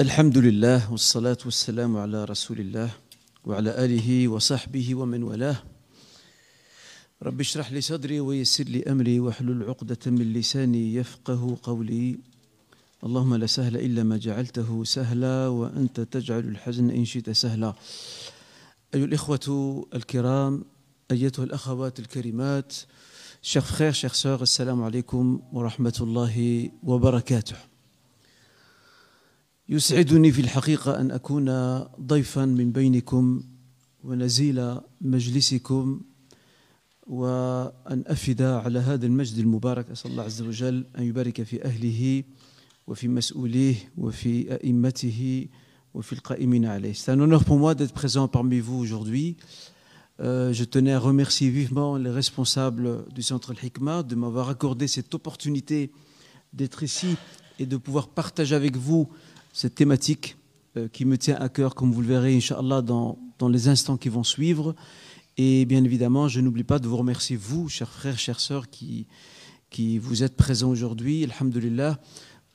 الحمد لله والصلاة والسلام على رسول الله وعلى آله وصحبه ومن والاه. رب اشرح لي صدري ويسر لي أمري واحلل عقدة من لساني يفقه قولي. اللهم لا سهل إلا ما جعلته سهلا وأنت تجعل الحزن إن شئت سهلا. أيها الإخوة الكرام أيتها الأخوات الكريمات frères, chères sœurs, assalamu alaikum wa rahmatullahi wa barakatuh. يسعدني في الحقيقة أن أكون ضيفا من بينكم ونزيل مجلسكم وأن أفد على هذا المجد المبارك أسأل الله عز وجل أن يبارك في أهله وفي مسؤوليه وفي أئمته وفي القائمين عليه. C'est un honneur pour moi d'être présent parmi vous aujourd'hui. Euh, je tenais à remercier vivement les responsables du Centre Al-Hikmah de m'avoir accordé cette opportunité d'être ici et de pouvoir partager avec vous cette thématique euh, qui me tient à cœur, comme vous le verrez, Inch'Allah, dans, dans les instants qui vont suivre. Et bien évidemment, je n'oublie pas de vous remercier, vous, chers frères, chères sœurs, qui, qui vous êtes présents aujourd'hui, Alhamdulillah,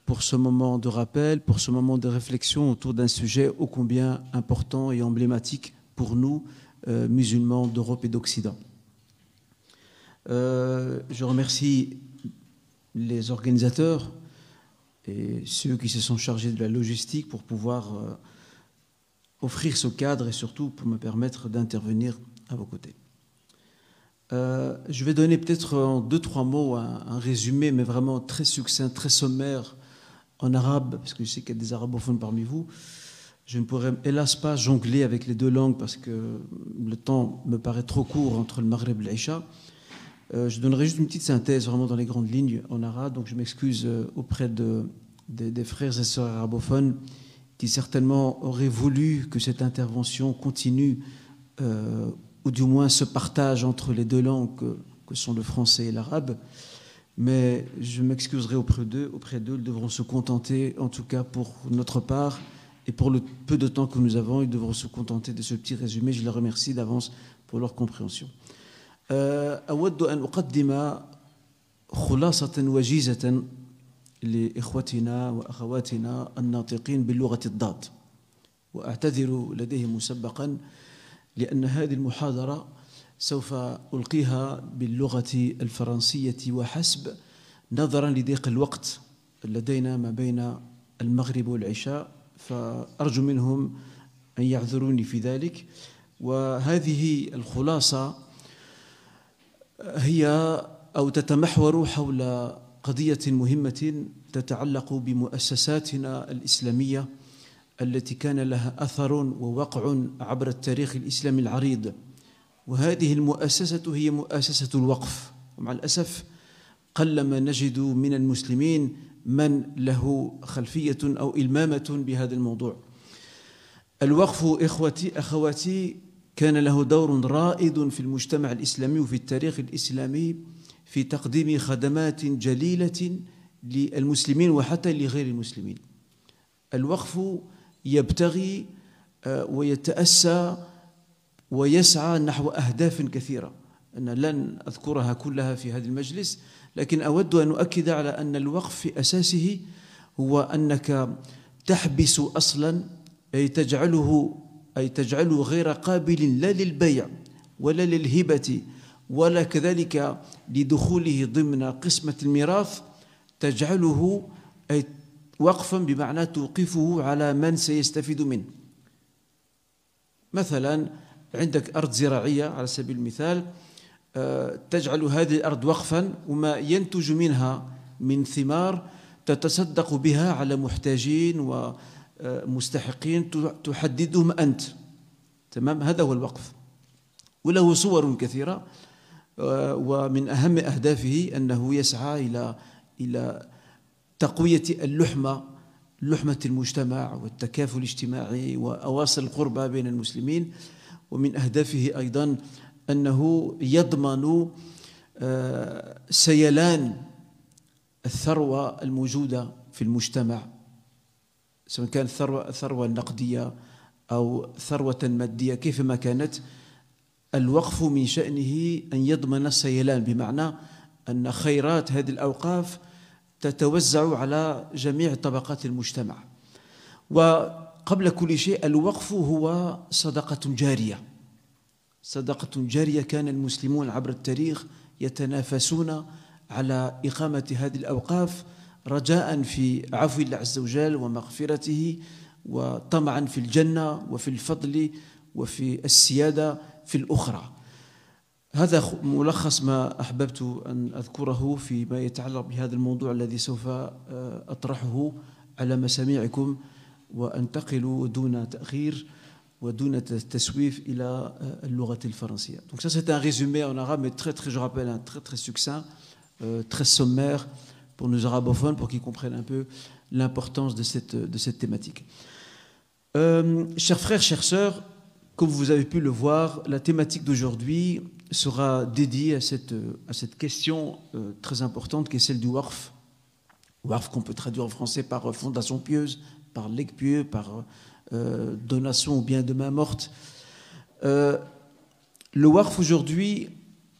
pour ce moment de rappel, pour ce moment de réflexion autour d'un sujet ô combien important et emblématique pour nous, euh, musulmans d'Europe et d'Occident. Euh, je remercie les organisateurs et ceux qui se sont chargés de la logistique pour pouvoir euh, offrir ce cadre et surtout pour me permettre d'intervenir à vos côtés. Euh, je vais donner peut-être en deux, trois mots un, résumé, mais vraiment très succinct, très sommaire en arabe, parce que je sais qu'il y a des arabophones parmi vous. Je ne pourrais hélas pas jongler avec les deux langues parce que le temps me paraît trop court entre le Maghreb et l'Aïcha. Euh, je donnerai juste une petite synthèse vraiment dans les grandes lignes en arabe, donc je m'excuse euh, auprès de, de, des frères et sœurs arabophones qui certainement auraient voulu que cette intervention continue, euh, ou du moins se partage entre les deux langues que, que sont le français et l'arabe. Mais je m'excuserai auprès d'eux, auprès d'eux, ils devront se contenter, en tout cas pour notre part, et pour le peu de temps que nous avons, ils devront se contenter de ce petit résumé. Je les remercie d'avance pour leur compréhension. أود أن أقدم خلاصة وجيزة لإخوتنا وأخواتنا الناطقين باللغة الضاد وأعتذر لديهم مسبقا لأن هذه المحاضرة سوف ألقيها باللغة الفرنسية وحسب نظرا لضيق الوقت لدينا ما بين المغرب والعشاء فأرجو منهم أن يعذروني في ذلك. وهذه الخلاصة هي أو تتمحور حول قضية مهمة تتعلق بمؤسساتنا الإسلامية التي كان لها أثر ووقع عبر التاريخ الإسلامي العريض. وهذه المؤسسة هي مؤسسة الوقف. ومع الأسف قلما نجد من المسلمين من له خلفية أو إلمامة بهذا الموضوع. الوقف إخوتي أخواتي كان له دور رائد في المجتمع الإسلامي وفي التاريخ الإسلامي في تقديم خدمات جليلة للمسلمين وحتى لغير المسلمين. الوقف يبتغي ويتأسى ويسعى نحو أهداف كثيرة. أنا لن أذكرها كلها في هذا المجلس لكن أود أن أؤكد على أن الوقف في أساسه هو أنك تحبس أصلا أي تجعله أي تجعله غير قابل لا للبيع ولا للهبة ولا كذلك لدخوله ضمن قسمة الميراث تجعله أي وقفا بمعنى توقفه على من سيستفيد منه. مثلا عندك أرض زراعية على سبيل المثال تجعل هذه الأرض وقفا وما ينتج منها من ثمار تتصدق بها على محتاجين ومستحقين تحددهم أنت. تمام؟ هذا هو الوقف. وله صور كثيرة ومن أهم أهدافه أنه يسعى إلى إلى تقوية اللحمة لحمة المجتمع والتكافل الاجتماعي وأواصر القربى بين المسلمين. ومن أهدافه أيضا أنه يضمن سيلان الثروة الموجودة في المجتمع. سواء كانت الثروة الثروة النقدية أو ثروة مادية كيفما كانت الوقف من شأنه أن يضمن السيلان بمعنى أن خيرات هذه الأوقاف تتوزع على جميع طبقات المجتمع. وقبل كل شيء الوقف هو صدقة جارية. صدقة جارية كان المسلمون عبر التاريخ يتنافسون على إقامة هذه الأوقاف رجاء في عفو الله عز وجل ومغفرته وطمعا في الجنة وفي الفضل وفي السيادة في الأخرى هذا ملخص ما أحببت أن أذكره فيما يتعلق بهذا الموضوع الذي سوف أطرحه على مسامعكم وأنتقل دون تأخير ودون تسويف إلى اللغة الفرنسية. Donc ça c'est un résumé en arabe mais très très je rappelle un très très succinct, euh, très sommaire pour nos arabophones pour qu'ils comprennent un peu l'importance de cette, de cette thématique. Euh, chers frères, chères sœurs, comme vous avez pu le voir, la thématique d'aujourd'hui sera dédiée à cette, à cette question euh, très importante qui est celle du WARF. WARF qu'on peut traduire en français par fondation pieuse, par legs pieux, par euh, donation ou bien de main morte. Euh, le WARF aujourd'hui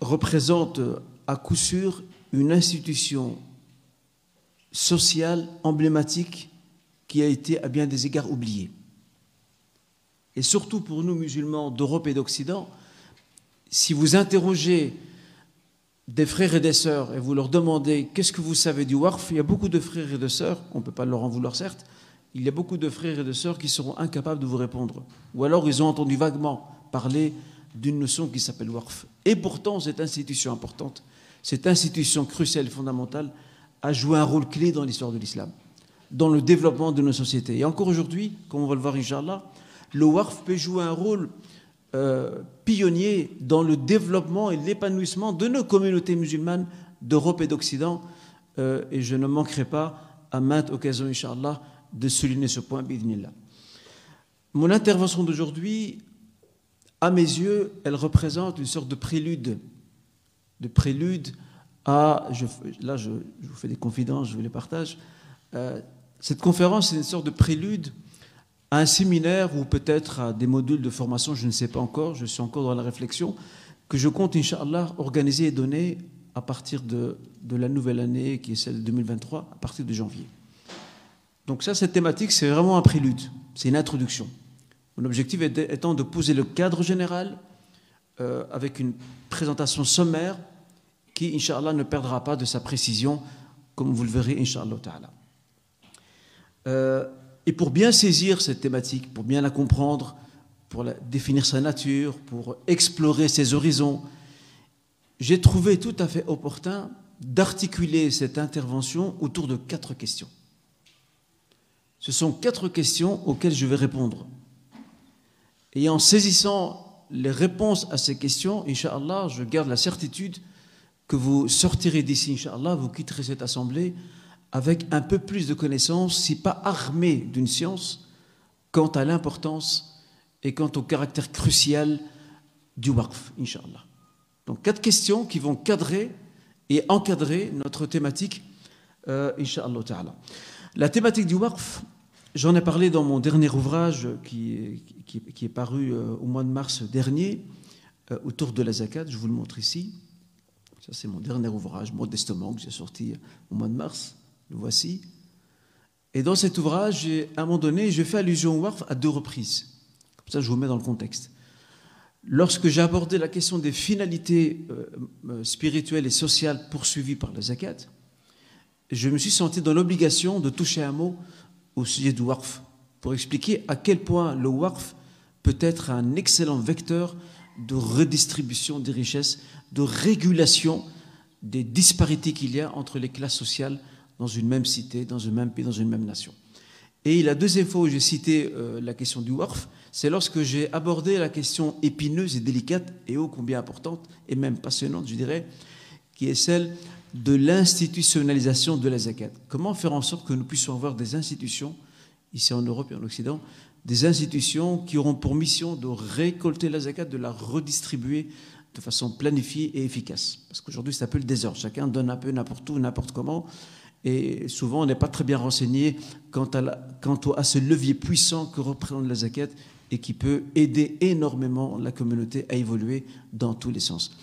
représente à coup sûr une institution sociale emblématique qui a été à bien des égards oubliée. Et surtout pour nous musulmans d'Europe et d'Occident, si vous interrogez des frères et des sœurs et vous leur demandez qu'est-ce que vous savez du WARF, il y a beaucoup de frères et de sœurs, on ne peut pas leur en vouloir certes, il y a beaucoup de frères et de sœurs qui seront incapables de vous répondre. Ou alors ils ont entendu vaguement parler d'une notion qui s'appelle WARF. Et pourtant, cette institution importante, cette institution cruciale fondamentale, a joué un rôle clé dans l'histoire de l'islam, dans le développement de nos sociétés. Et encore aujourd'hui, comme on va le voir, Inch'Allah, le WARF peut jouer un rôle euh, pionnier dans le développement et l'épanouissement de nos communautés musulmanes d'Europe et d'Occident. Euh, et je ne manquerai pas, à maintes occasions, Inch'Allah, de souligner ce point, bidnillah. Mon intervention d'aujourd'hui, à mes yeux, elle représente une sorte de prélude, de prélude à, là je, vous fais des confidences, je vous les partage, euh, cette conférence est une sorte de prélude à un séminaire ou peut-être à des modules de formation, je ne sais pas encore, je suis encore dans la réflexion, que je compte, Inch'Allah, organiser et donner à partir de, de la nouvelle année qui est celle de 2023, à partir de janvier. Donc ça, cette thématique, c'est vraiment un prélude, c'est une introduction. Mon objectif étant de poser le cadre général euh, avec une présentation sommaire qui, Inch'Allah, ne perdra pas de sa précision, comme vous le verrez, Inch'Allah ta'ala. Euh, et pour bien saisir cette thématique, pour bien la comprendre, pour définir sa nature, pour explorer ses horizons, j'ai trouvé tout à fait opportun d'articuler cette intervention autour de quatre questions. Ce sont quatre questions auxquelles je vais répondre. Et en saisissant les réponses à ces questions, Inch'Allah, je garde la certitude que vous sortirez d'ici, Inch'Allah, vous quitterez cette assemblée avec un peu plus de connaissances, si pas armé d'une science, quant à l'importance et quant au caractère crucial du waqf, Inch'Allah. Donc quatre questions qui vont cadrer et encadrer notre thématique, euh, Inch'Allah. La thématique du waqf, J'en ai parlé dans mon dernier ouvrage qui, qui, est paru euh, au mois de mars dernier, euh, autour de la zakat. Je vous le montre ici. Ça, c'est mon dernier ouvrage, modestement, que j'ai sorti au mois de mars. Le voici. Et dans cet ouvrage, à un moment donné, je fais allusion au WARF à deux reprises. Comme ça, je vous mets dans le contexte. Lorsque j'ai abordé la question des finalités euh, spirituelles et sociales poursuivies par la zakat, je me suis senti dans l'obligation de toucher un mot au sujet du WARF pour expliquer à quel point le WARF peut être un excellent vecteur de redistribution des richesses, de régulation des disparités qu'il y a entre les classes sociales dans une même cité, dans un même pays, dans une même nation. Et la deuxième fois où j'ai cité euh, la question du WARF, c'est lorsque j'ai abordé la question épineuse et délicate, et ô combien importante, et même passionnante, je dirais, qui est celle de l'institutionnalisation de la zakat. Comment faire en sorte que nous puissions avoir des institutions, ici en Europe et en Occident, des institutions qui auront pour mission de récolter la zakat, de la redistribuer de façon planifiée et efficace. Parce qu'aujourd'hui, c'est un peu le désordre. Chacun donne un peu n'importe où, n'importe comment. Et souvent, on n'est pas très bien renseigné quant à, quant à ce levier puissant que représente la zakat et qui peut aider énormément la communauté à évoluer dans tous les sens.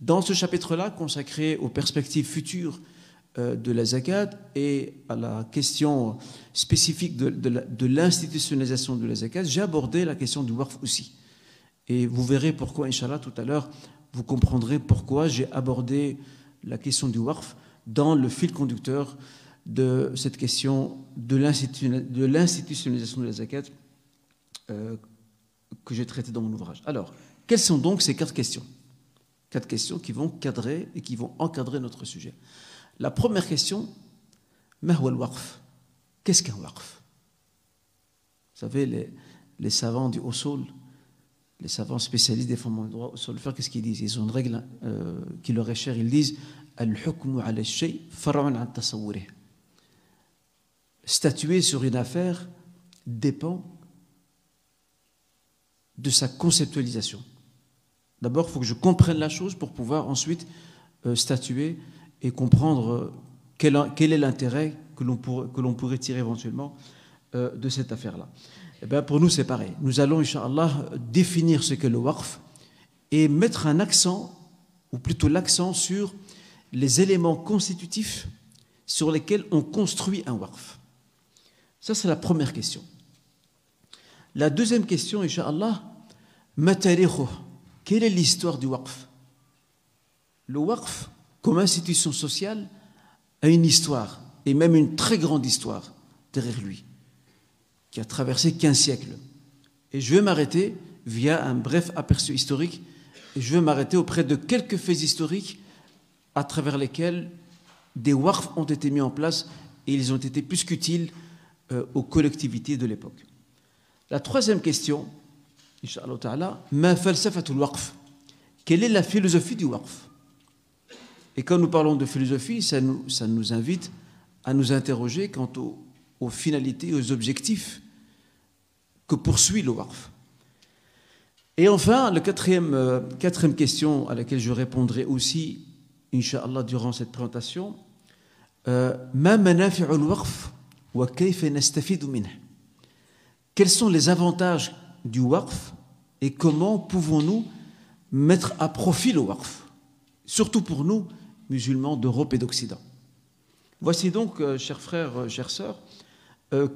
Dans ce chapitre-là, consacré aux perspectives futures euh, de la zakat et à la question spécifique de, de l'institutionnalisation de la zakat, j'ai abordé la question du waqf aussi. Et vous verrez pourquoi, Inch'Allah, tout à l'heure, vous comprendrez pourquoi j'ai abordé la question du waqf dans le fil conducteur de cette question de l'institutionnalisation de la zakat euh, que j'ai traité dans mon ouvrage. Alors, quelles sont donc ces quatre questions? Quatre questions qui vont cadrer et qui vont encadrer notre sujet. La première question, Qu'est-ce qu'un waqf Vous savez, les, savants du Haut-Sol, les savants spécialistes des fondements du droit sur le faire, qu'est-ce qu'ils disent? Ils ont une règle euh, qui leur est chère. Ils disent Statuer sur une affaire dépend de sa conceptualisation. D'abord, il faut que je comprenne la chose pour pouvoir ensuite euh, statuer et comprendre euh, quel, quel est l'intérêt que l'on pourrait tirer éventuellement de cette affaire-là. Eh bien, pour nous, c'est pareil. Nous allons, Inch'Allah, définir ce qu'est le waqf et mettre un accent, ou plutôt l'accent sur les éléments constitutifs sur lesquels on construit un waqf. Ça, c'est la première question. La deuxième question, Inch'Allah, quelle est l'histoire du waqf? Le waqf, comme institution sociale, a une histoire, et même une très grande histoire derrière lui qui a traversé 15 siècles. Et je vais m'arrêter via un bref aperçu historique, et je vais m'arrêter auprès de quelques faits historiques à travers lesquels des warfs ont été mis en place et ils ont été plus qu'utiles euh, aux collectivités de l'époque. La troisième question, Inch'Allah Ta'ala. Quelle est la philosophie du waqf? Et quand nous parlons de philosophie, ça nous, invite à nous interroger quant aux finalités, aux objectifs que poursuit le Waqf. Et enfin, la quatrième, euh, quatrième question à laquelle je répondrai aussi, Inch'Allah, durant cette présentation, euh, quels sont les avantages du Waqf et comment pouvons-nous mettre à profit le Waqf, surtout pour nous, musulmans d'Europe et d'Occident? Voici donc, euh, chers frères, chères sœurs,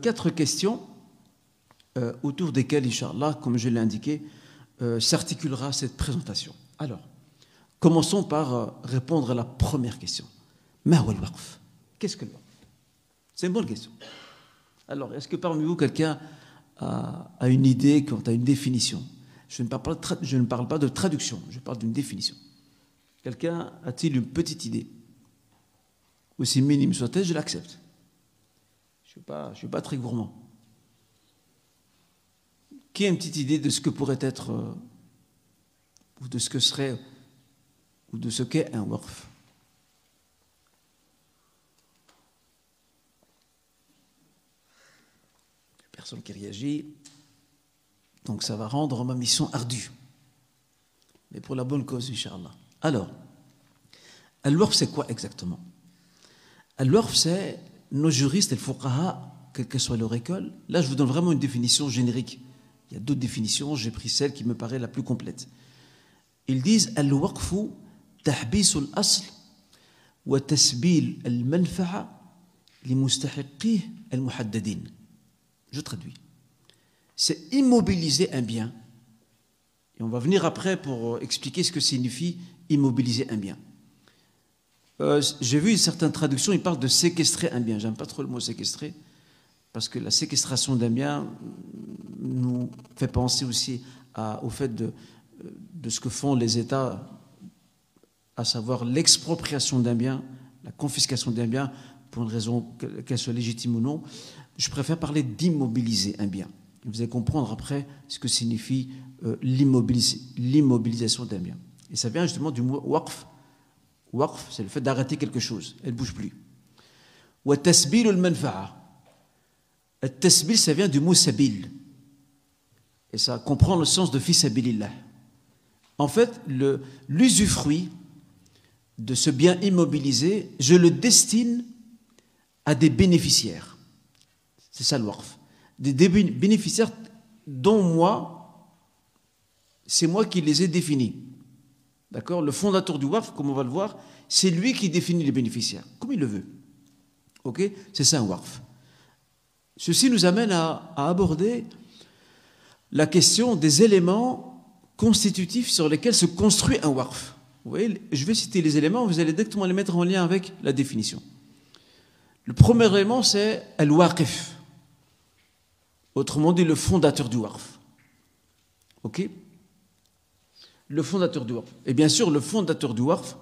quatre questions euh, autour desquels, Inch'Allah, comme je l'ai indiqué, euh, s'articulera cette présentation. Alors, commençons par euh, répondre à la première question. Qu'est-ce que le C'est une bonne question. Alors, est-ce que parmi vous, quelqu'un a, une idée quant à une définition? Je ne, parle pas de je ne parle pas de traduction, je parle d'une définition. Quelqu'un a-t-il une petite idée? Aussi minime soit-elle, je l'accepte. Je ne suis pas très gourmand. Qui a une petite idée de ce que pourrait être, euh, ou de ce que serait, ou de ce qu'est un waqf Personne qui réagit. Donc ça va rendre ma mission ardue. Mais pour la bonne cause, Inch'Allah. Alors, al-waqf, c'est quoi exactement? Al-waqf, c'est nos juristes et quelle que soit leur école. Là, je vous donne vraiment une définition générique. Il y a d'autres définitions, j'ai pris celle qui me paraît la plus complète. Ils disent Al-waqfu asl wa tasbil al-manfa'a li al-muhaddadin. Je traduis. C'est immobiliser un bien. Et on va venir après pour expliquer ce que signifie immobiliser un bien. Euh, j'ai vu certaines traductions, ils parlent de séquestrer un bien. J'aime pas trop le mot séquestrer parce que la séquestration d'un bien nous fait penser aussi au fait de, ce que font les États, à savoir l'expropriation d'un bien, la confiscation d'un bien, pour une raison qu'elle soit légitime ou non. Je préfère parler d'immobiliser un bien. Vous allez comprendre après ce que signifie euh, l'immobilisation d'un bien. Et ça vient justement du mot waqf. Waqf, c'est le fait d'arrêter quelque chose. Elle ne bouge plus. Wa tasbil al-manfa'a. Tasbil, ça vient du mot sabil. Et ça comprend le sens de fils En fait, l'usufruit de ce bien immobilisé, je le destine à des bénéficiaires. C'est ça le warf. Des, bénéficiaires dont moi, c'est moi qui les ai définis. D'accord? Le fondateur du WARF, comme on va le voir, c'est lui qui définit les bénéficiaires, comme il le veut. Ok? C'est ça un WARF. Ceci nous amène à, aborder la question des éléments constitutifs sur lesquels se construit un WARF. Vous voyez, je vais citer les éléments, vous allez directement les mettre en lien avec la définition. Le premier élément, c'est Al-Waqif. Autrement dit, le fondateur du WARF. Ok? Le fondateur du WARF. Et bien sûr, le fondateur du WARF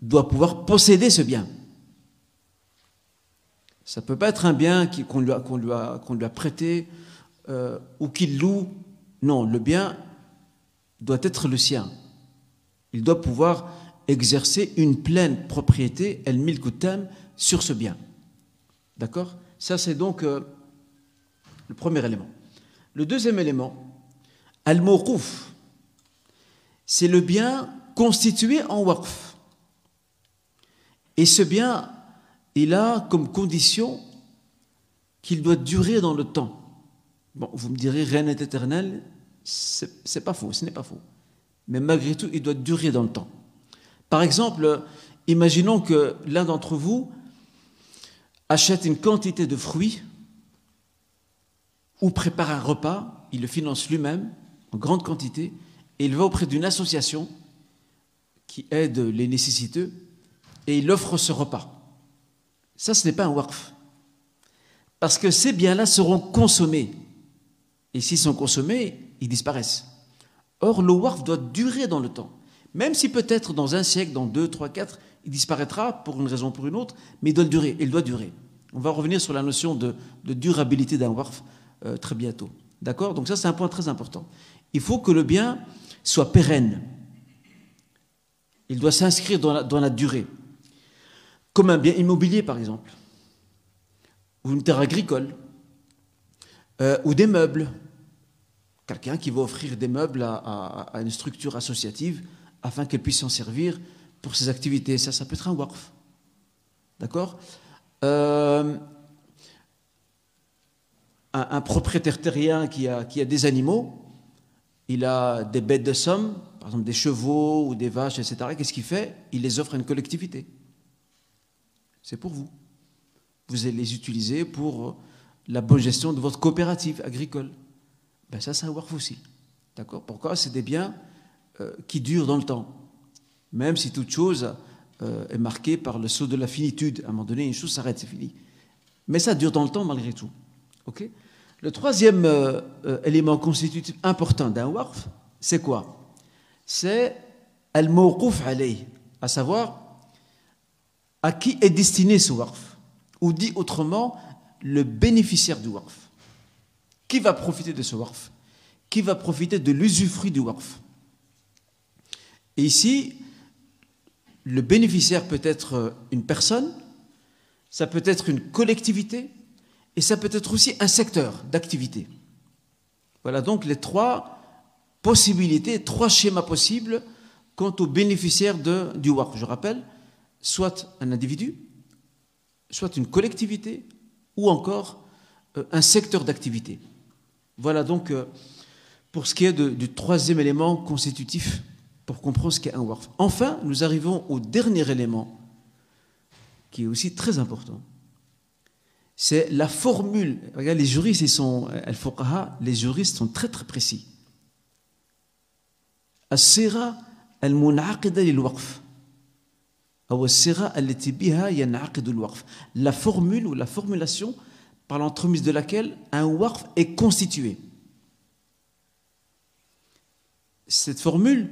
doit pouvoir posséder ce bien. Ça ne peut pas être un bien qu'on lui, a prêté euh, ou qu'il loue. Non, le bien doit être le sien. Il doit pouvoir exercer une pleine propriété, el milkutam, sur ce bien. D'accord? Ça, c'est donc euh, le premier élément. Le deuxième élément, al-mawqouf, c'est le bien constitué en waqf. Et ce bien, il a comme condition qu'il doit durer dans le temps. Bon, vous me direz, rien n'est éternel, c'est pas faux, ce n'est pas faux. Mais malgré tout, il doit durer dans le temps. Par exemple, imaginons que l'un d'entre vous achète une quantité de fruits ou prépare un repas, il le finance lui-même en grande quantité, et il va auprès d'une association qui aide les nécessiteux, et il offre ce repas. Ça, ce n'est pas un waqf. Parce que ces biens-là seront consommés. Et s'ils sont consommés, ils disparaissent. Or, le waqf doit durer dans le temps. Même si peut-être dans un siècle, dans deux, trois, quatre, il disparaîtra pour une raison ou pour une autre, mais il doit durer. Il doit durer. On va revenir sur la notion de, durabilité d'un waqf euh, très bientôt. D'accord? Donc ça, c'est un point très important. Il faut que le bien soit pérenne. Il doit s'inscrire dans la durée comme un bien immobilier par exemple, ou une terre agricole, euh, ou des meubles. Quelqu'un qui va offrir des meubles à, une structure associative afin qu'elle puisse s'en servir pour ses activités. Ça, ça peut être un WARF. D'accord euh, un, propriétaire terrien qui a, qui a des animaux, il a des bêtes de somme, par exemple des chevaux ou des vaches, etc. Qu'est-ce qu'il fait? Il les offre à une collectivité c'est pour vous. Vous allez les utiliser pour la bonne gestion de votre coopérative agricole. Ben ça, c'est un WARF aussi. D'accord? Pourquoi? C'est des biens euh, qui durent dans le temps. Même si toute chose euh, est marquée par le saut de la finitude. À un moment donné, une chose s'arrête, c'est fini. Mais ça dure dans le temps malgré tout. OK? Le troisième élément constitutif important d'un WARF, c'est quoi? C'est al-mawquf alayh, à savoir à qui est destiné ce WARF Ou dit autrement, le bénéficiaire du WARF. Qui va profiter de ce WARF? Qui va profiter de l'usufruit du WARF? Et ici, le bénéficiaire peut être une personne, ça peut être une collectivité, et ça peut être aussi un secteur d'activité. Voilà donc les trois possibilités, trois schémas possibles quant aux bénéficiaires de, du WARF. Je rappelle, soit un individu, soit une collectivité, ou encore euh, un secteur d'activité. Voilà donc euh, pour ce qui est du troisième élément constitutif pour comprendre ce qu'est un WARF. Enfin, nous arrivons au dernier élément qui est aussi très important. C'est la formule. Regarde, les juristes, ils sont, les juristes sont très très précis. As-sira al-munaqida. La formule ou la formulation par l'entremise de laquelle un waqf est constitué. Cette formule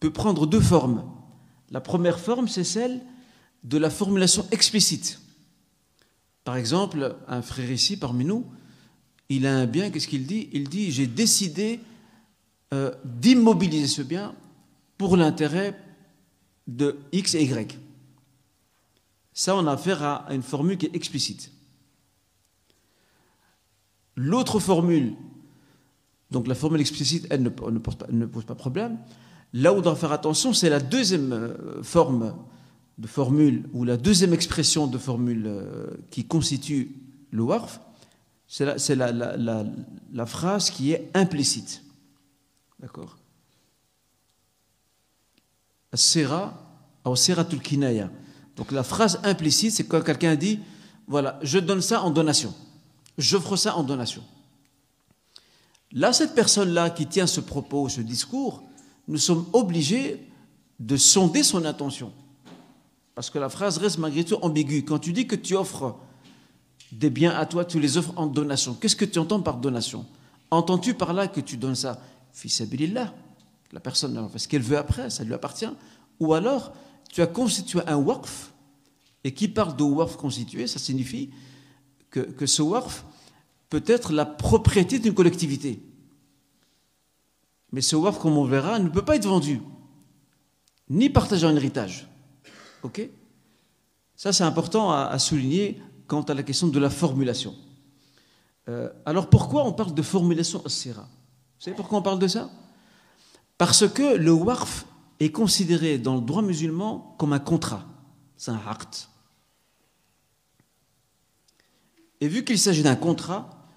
peut prendre deux formes. La première forme, c'est celle de la formulation explicite. Par exemple, un frère ici parmi nous, il a un bien, qu'est-ce qu'il dit? Il dit, j'ai décidé euh, d'immobiliser ce bien pour l'intérêt de X et Y. Ça, on a affaire à une formule qui est explicite. L'autre formule, donc la formule explicite, elle ne, pose, pas, ne problème. Là où on doit faire attention, c'est la deuxième euh, forme de formule, ou la deuxième expression de formule euh, qui constitue le WARF, c'est la, phrase qui est implicite. D'accord? Sera. Donc la phrase implicite, c'est quand quelqu'un dit voilà, je donne ça en donation. J'offre ça en donation. Là, cette personne-là qui tient ce propos, ce discours, nous sommes obligés de sonder son intention. Parce que la phrase reste malgré tout ambiguë. Quand tu dis que tu offres des biens à toi, tu les offres en donation. Qu'est-ce que tu entends par donation? Entends-tu par là que tu donnes ça? Fils La personne fait ce qu'elle veut après, ça lui appartient. Ou alors, tu as constitué un waqf, et qui parle de waqf constitué, ça signifie que, ce waqf peut être la propriété d'une collectivité. Mais ce waqf, comme on verra, ne peut pas être vendu, ni partagé en héritage. OK? Ça, c'est important à, souligner quant à la question de la formulation. Euh, alors pourquoi on parle de formulation as-sira? Vous savez pourquoi on parle de ça? Parce que le waqf est considéré dans le droit musulman comme un contrat. C'est un acte. Et vu qu'il s'agit d'un contrat,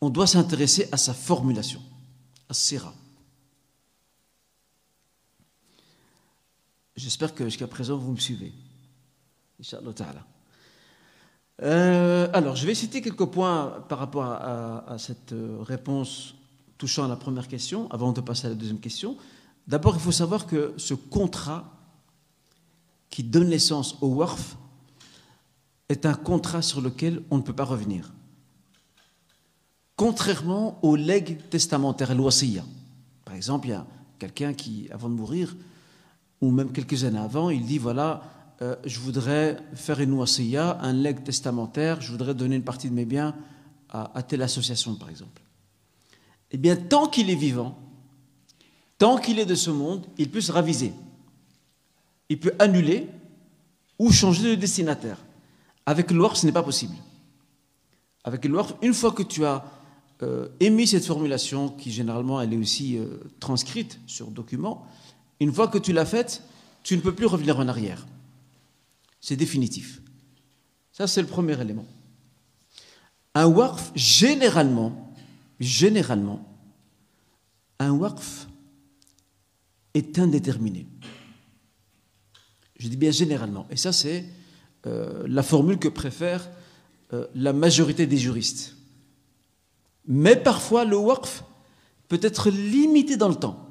on doit s'intéresser à sa formulation, à Sira. J'espère que jusqu'à présent vous me suivez. Euh, alors, je vais citer quelques points par rapport à, cette euh, réponse touchant à la première question, avant de passer à la deuxième question. D'abord, il faut savoir que ce contrat qui donne naissance au WARF est un contrat sur lequel on ne peut pas revenir. Contrairement au legs testamentaire, l'wasiya. Par exemple, il y a quelqu'un qui, avant de mourir, ou même quelques années avant, il dit voilà, euh, je voudrais faire une wasiya, un legs testamentaire, je voudrais donner une partie de mes biens à, telle association, par exemple. Eh bien, tant qu'il est vivant, tant qu'il est de ce monde, il peut se raviser. Il peut annuler ou changer de destinataire. Avec le ce n'est pas possible. Avec le une fois que tu as euh, émis cette formulation, qui généralement elle est aussi euh, transcrite sur document, une fois que tu l'as faite, tu ne peux plus revenir en arrière. C'est définitif. Ça, c'est le premier élément. Un waqf, généralement, généralement, un waqf est indéterminé. Je dis bien généralement. Et ça, c'est euh, la formule que préfère la majorité des juristes. Mais parfois, le waqf peut être limité dans le temps.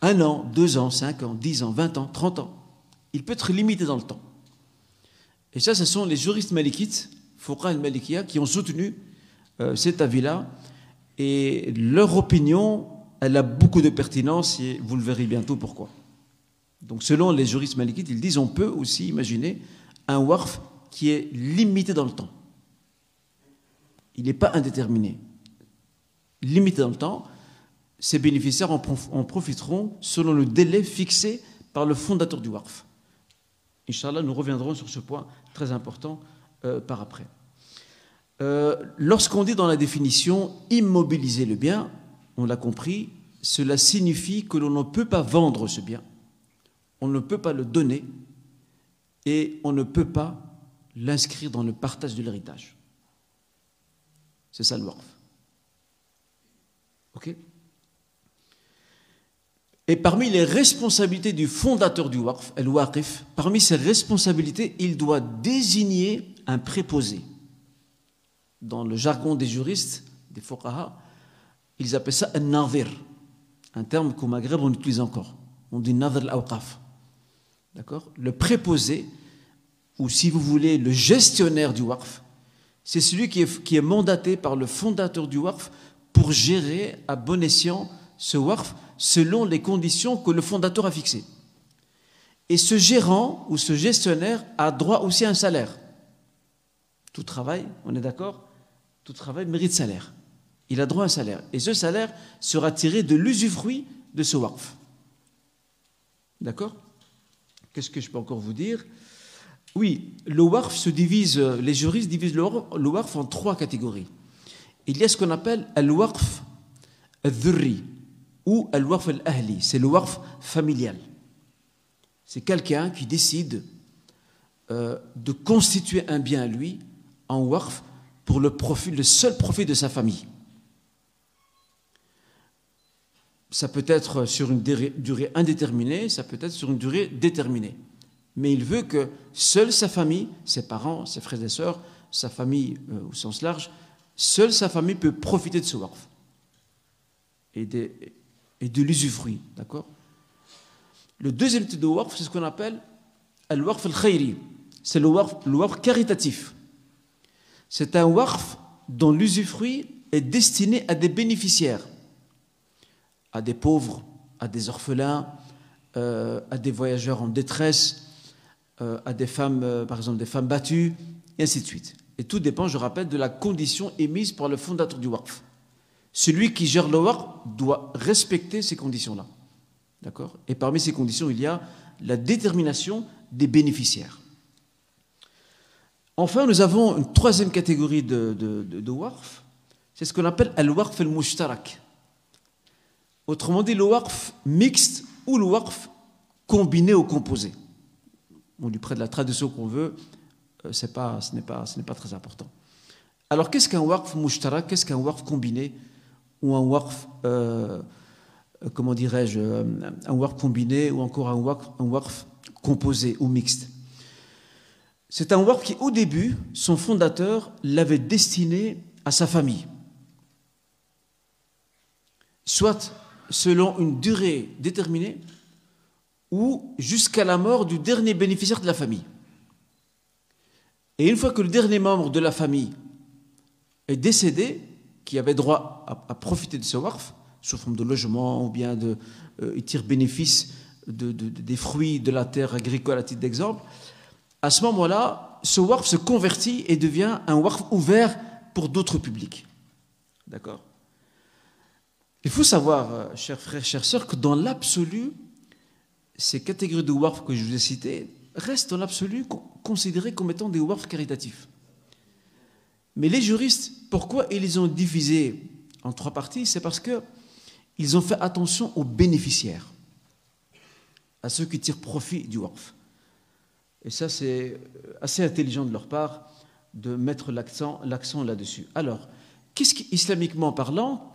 Un an, deux ans, cinq ans, dix ans, vingt ans, trente ans. Il peut être limité dans le temps. Et ça, ce sont les juristes malikites, Fouqa et Malikia, qui ont soutenu euh, cet avis-là. Et leur opinion, elle a beaucoup de pertinence et vous le verrez bientôt pourquoi. Donc, selon les juristes malikites, ils disent on peut aussi imaginer un waqf qui est limité dans le temps il n'est pas indéterminé. Limité dans le temps, ces bénéficiaires en, profiteront selon le délai fixé par le fondateur du WARF. Inch'Allah, nous reviendrons sur ce point très important euh, par après. Euh, lorsqu'on dit dans la définition immobiliser le bien, on l'a compris, cela signifie que l'on ne peut pas vendre ce bien, on ne peut pas le donner et on ne peut pas l'inscrire dans le partage de l'héritage. C'est ça le waqf. OK? Et parmi les responsabilités du fondateur du waqf, el waqif, parmi ses responsabilités, il doit désigner un préposé. Dans le jargon des juristes, des fuqaha, ils appellent ça un nazir, un terme qu'au Maghreb on utilise encore. On dit nazir al-awqaf. D'accord? Le préposé, ou si vous voulez, le gestionnaire du waqf, c'est celui qui est, mandaté par le fondateur du WARF pour gérer à bon escient ce WARF selon les conditions que le fondateur a fixées. Et ce gérant ou ce gestionnaire a droit aussi à un salaire. Tout travail, on est d'accord? Tout travail mérite salaire. Il a droit à un salaire. Et ce salaire sera tiré de l'usufruit de ce WARF. D'accord? Qu'est-ce que je peux encore vous dire? Oui, le WARF se divise, les juristes divisent le WARF en trois catégories. Il y a ce qu'on appelle le WARF al-dhurri ou le WARF al-ahli, c'est le WARF familial. C'est quelqu'un qui décide euh, de constituer un bien à lui en WARF pour le, seul profit de sa famille. ça peut être sur une durée indéterminée, ça peut être sur une durée déterminée. Mais il veut que seule sa famille, ses parents, ses frères et sœurs, sa famille euh, au sens large, seule sa famille peut profiter de ce warf et de, l'usufruit. D'accord? Le deuxième type de warf, c'est ce qu'on appelle le warf al-khayri. C'est le le caritatif. C'est un warf dont l'usufruit est destiné à des bénéficiaires à des pauvres, à des orphelins, euh, à des voyageurs en détresse, euh, à des femmes, euh, par exemple des femmes battues, et ainsi de suite. Et tout dépend, je rappelle, de la condition émise par le fondateur du WARF. Celui qui gère le WARF doit respecter ces conditions-là. D'accord? Et parmi ces conditions, il y a la détermination des bénéficiaires. Enfin, nous avons une troisième catégorie de, de, de, WARF, c'est ce qu'on appelle al-WARF al-Mushtarak. Autrement dit, le waqf mixte ou le waqf combiné ou composé. On lui prête la traduction qu'on veut, euh, ce n'est pas, très important. Alors, qu'est-ce qu'un waqf mushtara Qu'est-ce qu'un waqf combiné Ou un waqf, euh, comment dirais-je, euh, un waqf combiné ou encore un waqf composé ou mixte? C'est un waqf qui, au début, son fondateur l'avait destiné à sa famille. Soit selon une durée déterminée ou jusqu'à la mort du dernier bénéficiaire de la famille. Et une fois que le dernier membre de la famille est décédé, qui avait droit à, profiter de ce warf, sous forme de logement ou bien de, euh, tire bénéfice des fruits de la terre agricole à titre d'exemple, à ce moment-là, ce warf se convertit et devient un warf ouvert pour d'autres publics. D'accord il faut savoir, euh, chers frères, chères sœurs, que dans l'absolu, ces catégories de WARF que je vous ai citées restent dans l'absolu considérées comme étant des WARF caritatifs. Mais les juristes, pourquoi ils les ont divisés en trois parties? C'est parce qu'ils ont fait attention aux bénéficiaires, à ceux qui tirent profit du WARF. Et ça, c'est assez intelligent de leur part de mettre l'accent là-dessus. Alors, qu'est-ce islamiquement parlant,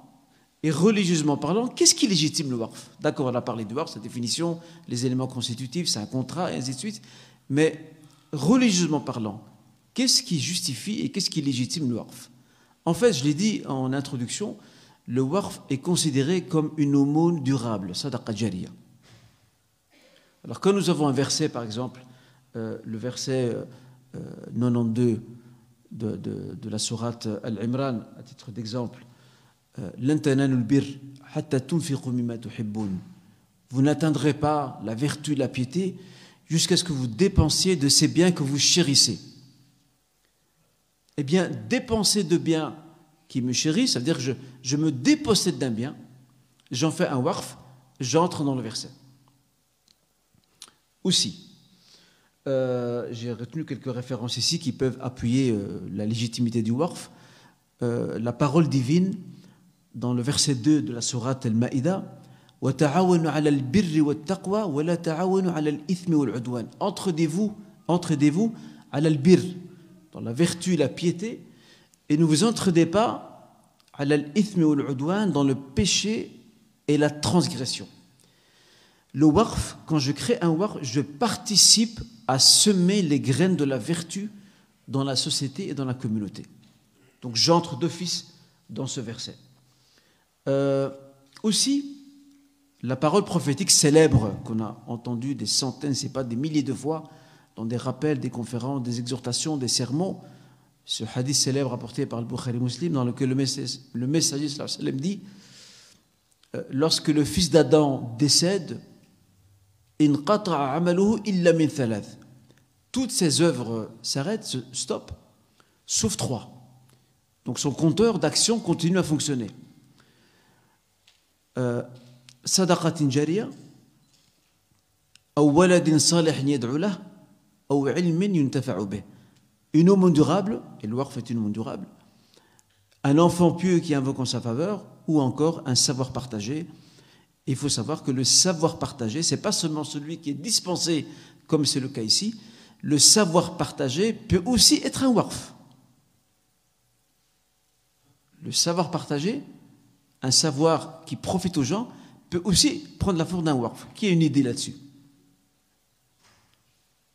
et religieusement parlant, qu'est-ce qui légitime le warf? D'accord, on a parlé du warf, sa définition, les éléments constitutifs, c'est un contrat, et ainsi de suite. Mais religieusement parlant, qu'est-ce qui justifie et qu'est-ce qui légitime le warf? En fait, je l'ai dit en introduction, le warf est considéré comme une aumône durable, sadaqa jariya. Alors quand nous avons un verset, par exemple, euh, le verset 92 euh, de, de la sourate Al-Imran, à titre d'exemple, vous n'atteindrez pas la vertu, la piété, jusqu'à ce que vous dépensiez de ces biens que vous chérissez. Eh bien, dépenser de biens qui me chérissent, ça veut dire que je, me dépossède d'un bien, j'en fais un warf, j'entre dans le verset. Aussi, euh, j'ai retenu quelques références ici qui peuvent appuyer euh, la légitimité du warf. Euh, la parole divine dans le verset 2 de la sourate Al-Ma'ida Entraidez-vous, entraidez-vous à l'albir, dans la vertu et la piété, et ne vous entraidez pas à dans le péché et la transgression. Le warf, quand je crée un warf, je participe à semer les graines de la vertu dans la société et dans la communauté. Donc j'entre d'office dans ce verset. Euh, aussi, la parole prophétique célèbre qu'on a entendue des centaines, c'est pas des milliers de fois, dans des rappels, des conférences, des exhortations, des sermons, ce hadith célèbre apporté par le Bukhari Muslim, dans lequel le messager, le messager dit euh, Lorsque le fils d'Adam décède, toutes ses œuvres s'arrêtent, se stoppent, sauf trois. Donc son compteur d'action continue à fonctionner. Euh, sadaqatin jariya, une aumône durable, et le warf une durable, un enfant pieux qui invoque en sa faveur, ou encore un savoir partagé, il faut savoir que le savoir partagé, c'est pas seulement celui qui est dispensé, comme c'est le cas ici, le savoir partagé peut aussi être un waqf. Le savoir partagé un savoir qui profite aux gens peut aussi prendre la forme d'un waqf. Qui a une idée là-dessus?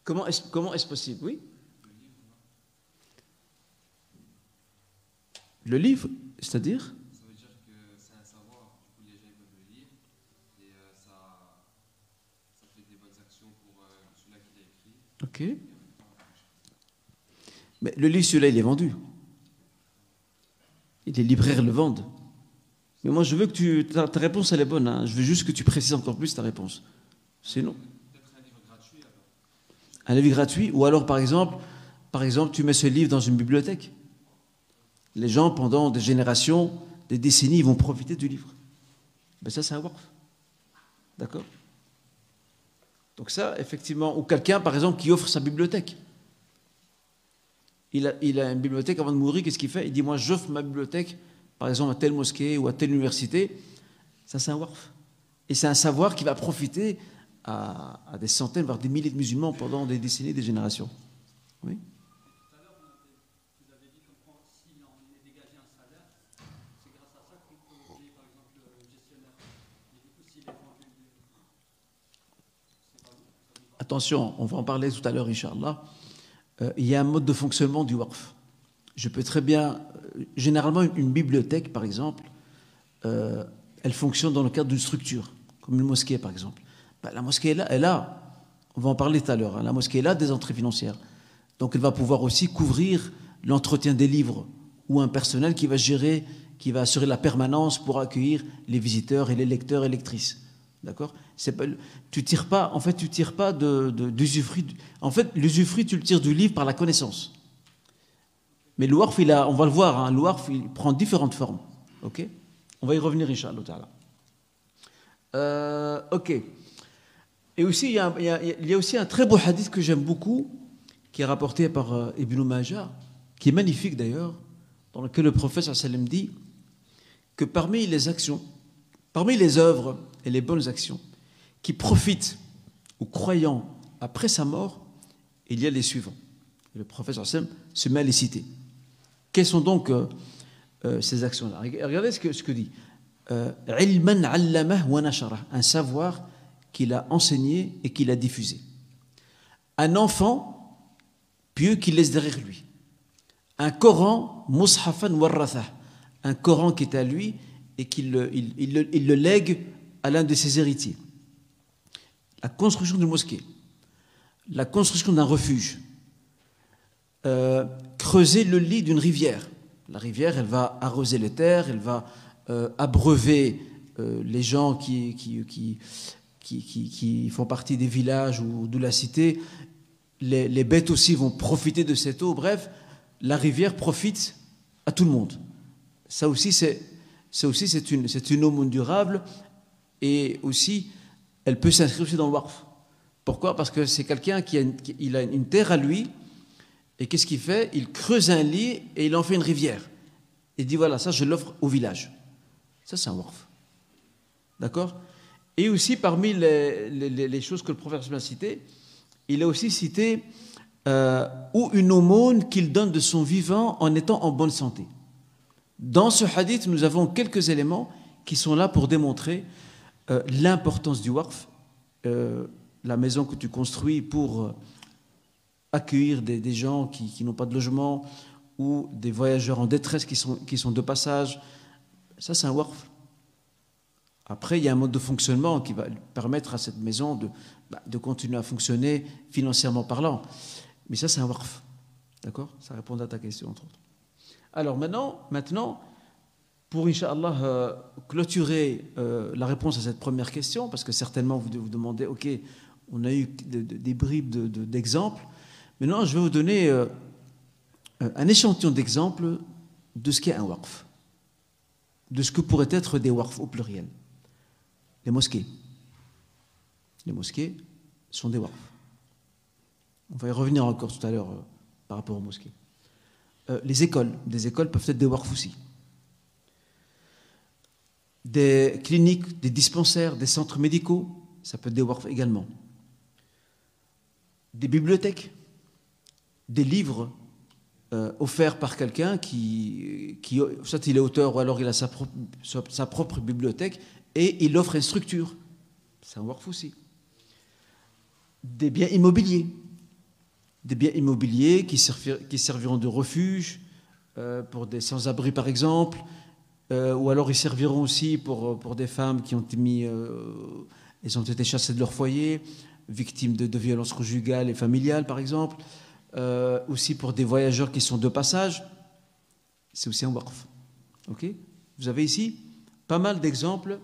Comment est-ce possible? Oui? Le livre, c'est-à-dire Ça veut dire que c'est un savoir, du coup les gens peuvent le lire et euh, ça, ça fait des bonnes actions pour euh, celui-là qui l'a écrit. Ok. Mais le livre, celui-là, il est vendu. Et les libraires le vendent. Mais moi, je veux que tu. Ta, réponse, elle est bonne. hein. Je veux juste que tu précises encore plus ta réponse. Sinon. Peut-être un livre gratuit ou alors, par exemple, par exemple, tu mets ce livre dans une bibliothèque. Les gens, pendant des générations, des décennies, ils vont profiter du livre. Ben ça, c'est un. D'accord? Donc ça, effectivement, ou quelqu'un, par exemple, qui offre sa bibliothèque. Il a, une bibliothèque avant de mourir, qu'est-ce qu'il fait? Il dit, moi, j'offre ma bibliothèque, par exemple, à telle mosquée ou à telle université. Ça, c'est un waqf. Et c'est un savoir qui va profiter à, à des centaines, voire des milliers de musulmans pendant des décennies, des générations. Oui Tout à l'heure, on avait- vous avez dit que quand- si on est dégagé un salaire, c'est grâce à ça qu'on peut payer par exemple le gestionnaire. Mais du coup, s'il est vendu, c'est pas bon. ça nous va. Attention, on va en parler tout à l'heure, Inch'Allah. Euh, il y a un mode de fonctionnement du waqf. Je peux très bien. euh, généralement, une, bibliothèque, par exemple, euh, elle fonctionne dans le cadre d'une structure, comme une mosquée, par exemple. Ben, la mosquée, elle elle a- on va en parler tout à l'heure, hein, la mosquée, elle a des entrées financières. Donc, elle va pouvoir aussi couvrir l'entretien des livres ou un personnel qui va gérer, qui va assurer la permanence pour accueillir les visiteurs et les lecteurs et lectrices. D'accord? Tu tires pas, en fait, tu tires pas de, d'usufruit. du- En fait, l'usufruit, tu le tires du livre par la connaissance. Mais le warf, il a, on va le voir, hein, le il prend différentes formes. Ok? On va y revenir, Inch'Allah. Euh, ok. Et aussi, il y, a, aussi un très beau hadith que j'aime beaucoup, qui est rapporté par euh, Ibn Majah, qui est magnifique d'ailleurs, dans lequel le prophète sallam dit que parmi les actions, parmi les œuvres et les bonnes actions qui profitent aux croyants après sa mort, il y a les suivants. Le prophète sallam se met à les citer. Quelles sont donc euh, euh, ces actions-là? Regardez ce que, ce que dit. Euh. Un savoir qu'il a enseigné et qu'il a diffusé. Un enfant pieux qu'il laisse derrière lui. Un Coran, mushafan warrathah. Un Coran qui est à lui et qu'il il, il le lègue à l'un de ses héritiers. La construction d'une mosquée. La construction d'un refuge. Euh, creuser le lit d'une rivière. La rivière, elle va arroser les terres, elle va euh, abreuver euh, les gens qui, font partie des villages ou de la cité. Les, bêtes aussi vont profiter de cette eau. Bref, la rivière profite à tout le monde. Ça aussi, c'est une, c'est une durable et aussi, elle peut s'inscrire aussi dans le Warf. Pourquoi? Parce que c'est quelqu'un qui a, une, il a une terre à lui et qu'est-ce qu'il fait? Il creuse un lit et il en fait une rivière. Il dit voilà, ça je l'offre au village. Ça c'est un Warf. D'accord? Et aussi parmi les, choses que le prophète a citées, il a aussi cité euh, ou une aumône qu'il donne de son vivant en étant en bonne santé. Dans ce hadith, nous avons quelques éléments qui sont là pour démontrer euh, l'importance du waqf, euh, la maison que tu construis pour euh, accueillir des, gens qui, n'ont pas de logement ou des voyageurs en détresse qui sont, qui sont de passage. Ça, c'est un waqf. Après, il y a un mode de fonctionnement qui va permettre à cette maison de, bah, de continuer à fonctionner financièrement parlant. Mais ça, c'est un waqf. D'accord? Ça répond à ta question, entre autres. Alors maintenant, maintenant pour, Inch'Allah, euh, clôturer euh, la réponse à cette première question, parce que certainement vous vous demandez, OK, on a eu de- de- des bribes de- de- d'exemples. Maintenant, je vais vous donner euh, un échantillon d'exemples de ce qu'est un waqf, de ce que pourraient être des waqf au pluriel. Les mosquées. Les mosquées sont des waqf. On va y revenir encore tout à l'heure par rapport aux mosquées. Les écoles, des écoles peuvent être des waqf aussi. Des cliniques, des dispensaires, des centres médicaux, ça peut être des waqf également. Des bibliothèques, des livres, euh, offert par quelqu'un qui, soit il est auteur ou alors il a sa, propre- bibliothèque et il offre une structure. C'est un work aussi. Des biens immobiliers. Des biens immobiliers qui serviront de refuge euh, pour des sans-abri par exemple, euh, ou alors ils serviront aussi pour, pour des femmes qui ont, été mis, euh, elles ont été chassées de leur foyer, victimes de, violences conjugales et familiales par exemple, euh, aussi pour des voyageurs qui sont de passage. C'est aussi un waqf. Ok? Vous avez ici pas mal d'exemples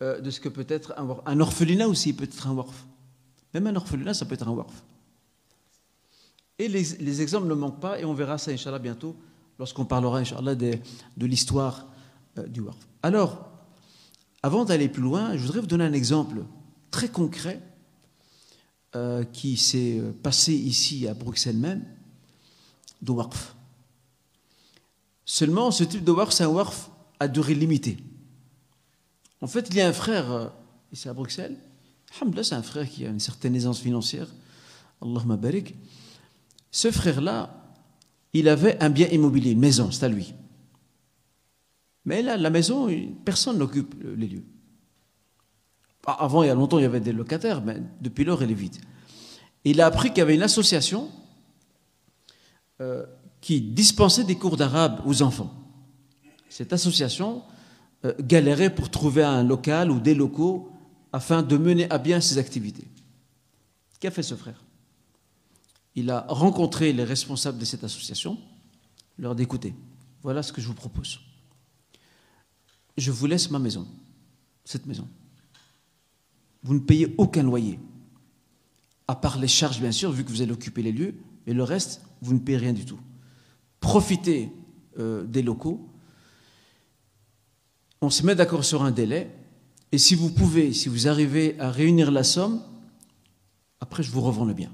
euh, de ce que peut être un. Un orphelinat aussi peut être un waqf. Même un orphelinat, ça peut être un waqf. Et les, les exemples ne manquent pas, et on verra ça, Inch'Allah, bientôt, lorsqu'on parlera, Inch'Allah, de, de l'histoire euh, du waqf. Alors, avant d'aller plus loin, je voudrais vous donner un exemple très concret euh, qui s'est euh, passé ici à Bruxelles même, de waqf. Seulement, ce type de waqf, c'est un waqf à durée limitée. En fait, il y a un frère ici à Bruxelles, Alhamdoulilah, c'est un frère qui a une certaine aisance financière, Allahumma barik. Ce frère-là, il avait un bien immobilier, une maison, c'est à lui. Mais là, la maison, personne n'occupe les lieux. Ah, Avant, il y a longtemps, il y avait des locataires, mais depuis lors, elle est vide. Il a appris qu'il y avait une association euh, qui dispensait des cours d'arabe aux enfants. Cette association euh, galérait pour trouver un local ou des locaux afin de mener à bien ses activités. Qu'a fait ce frère? Il a rencontré les responsables de cette association, leur dit écoutez, voilà ce que je vous propose. Je vous laisse ma maison, cette maison. Vous ne payez aucun loyer, à part les charges, bien sûr, vu que vous allez occuper les lieux, mais le reste, vous ne payez rien du tout. Profitez euh, des locaux. On se met d'accord sur un délai, et si vous pouvez, si vous arrivez à réunir la somme, après je vous revends le bien.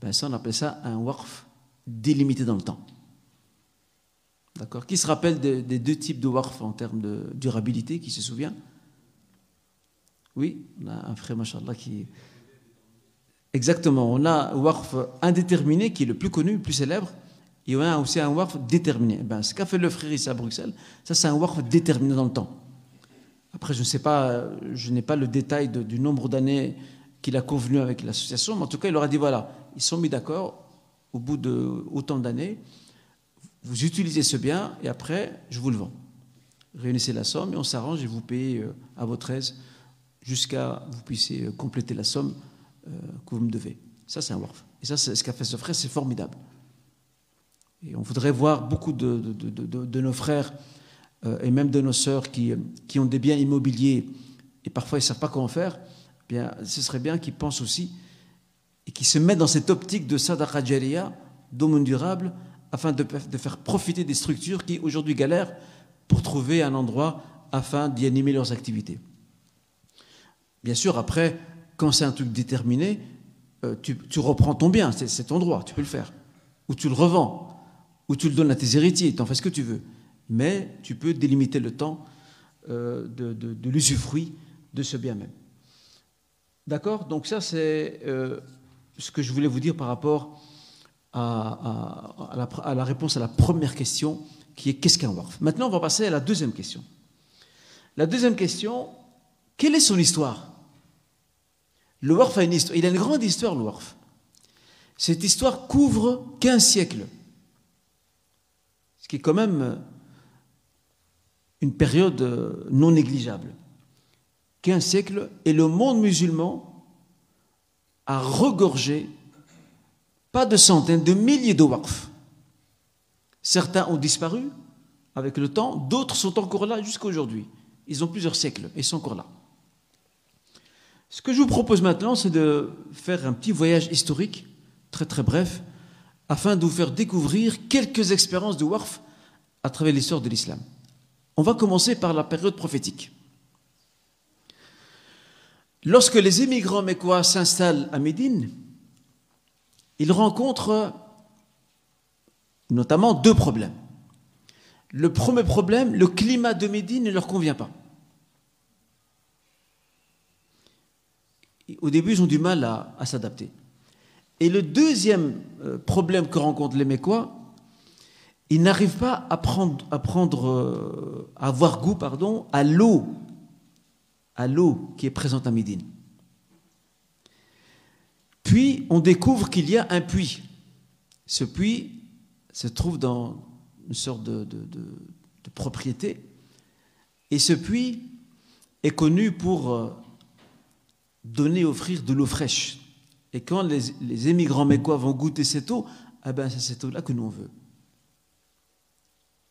Eh ben ça, on appelle ça un waqf délimité dans le temps. D'accord? Qui se rappelle de- des deux types de waqf en termes de durabilité Qui se souvient? Oui, on a un frère, machallah, qui. Exactement, on a un waqf indéterminé qui est le plus connu, le plus célèbre, et on a aussi un waqf déterminé. Eh Ben, ce qu'a fait le frère ici à Bruxelles, ça c'est un waqf déterminé dans le temps. Après, je ne sais pas, je n'ai pas le détail du nombre d'années qu'il a convenu avec l'association, mais en tout cas, il leur a dit voilà, ils sont mis d'accord, au bout de autant d'années, vous utilisez ce bien et après, je vous le vends. Réunissez la somme et on s'arrange et vous payez euh, à votre aise jusqu'à vous puissiez euh, compléter la somme euh, que vous me devez. Ça, c'est un wharf. Et ça, ce qu'a fait ce frère, c'est formidable. Et on voudrait voir beaucoup de, de- nos frères et même de nos sœurs qui, qui ont des biens immobiliers et parfois ils ne savent pas comment faire. Bien, ce serait bien qu'ils pensent aussi et qu'ils se mettent dans cette optique de sadaqa jariya, d'aumône durable, afin de, faire profiter des structures qui aujourd'hui galèrent pour trouver un endroit afin d'y animer leurs activités. Bien sûr, après, quand c'est un truc déterminé, euh, tu, reprends ton bien, c'est ton droit, tu peux le faire. Ou tu le revends, ou tu le donnes à tes héritiers, tu en fais ce que tu veux. Mais tu peux délimiter le temps euh, de, de- de l'usufruit de ce bien même. D'accord? Donc ça, c'est euh, ce que je voulais vous dire par rapport à, la, la réponse à la première question, qui est qu'est-ce qu'un waqf Maintenant, on va passer à la deuxième question. La deuxième question, quelle est son histoire? Le waqf a une histoire. Il a une grande histoire, le waqf. Cette histoire couvre 15 siècles, ce qui est quand même une période euh, non négligeable. 15 siècles, et le monde musulman a regorgé pas de centaines, de milliers de waqf. Certains ont disparu avec le temps, d'autres sont encore là jusqu'à aujourd'hui. Ils ont plusieurs siècles et sont encore là. Ce que je vous propose maintenant, c'est de faire un petit voyage historique, très très bref, afin de vous faire découvrir quelques expériences de Warf à travers l'histoire de l'islam. On va commencer par la période prophétique. Lorsque les émigrants mécois s'installent à Médine, ils rencontrent notamment deux problèmes. Le premier problème, le climat de Médine ne leur convient pas. Au début, ils ont du mal à, s'adapter. Et le deuxième euh, problème que rencontrent les Mécois, ils n'arrivent pas à prendre, à, euh, avoir goût à l'eau, à l'eau qui est présente à Médine. Puis on découvre qu'il y a un puits. Ce puits se trouve dans une sorte de, propriété. Et ce puits est connu pour euh, donner, offrir de l'eau fraîche. Et quand les, les émigrants mécois vont goûter cette eau, ah ben c'est cette eau-là que nous on veut.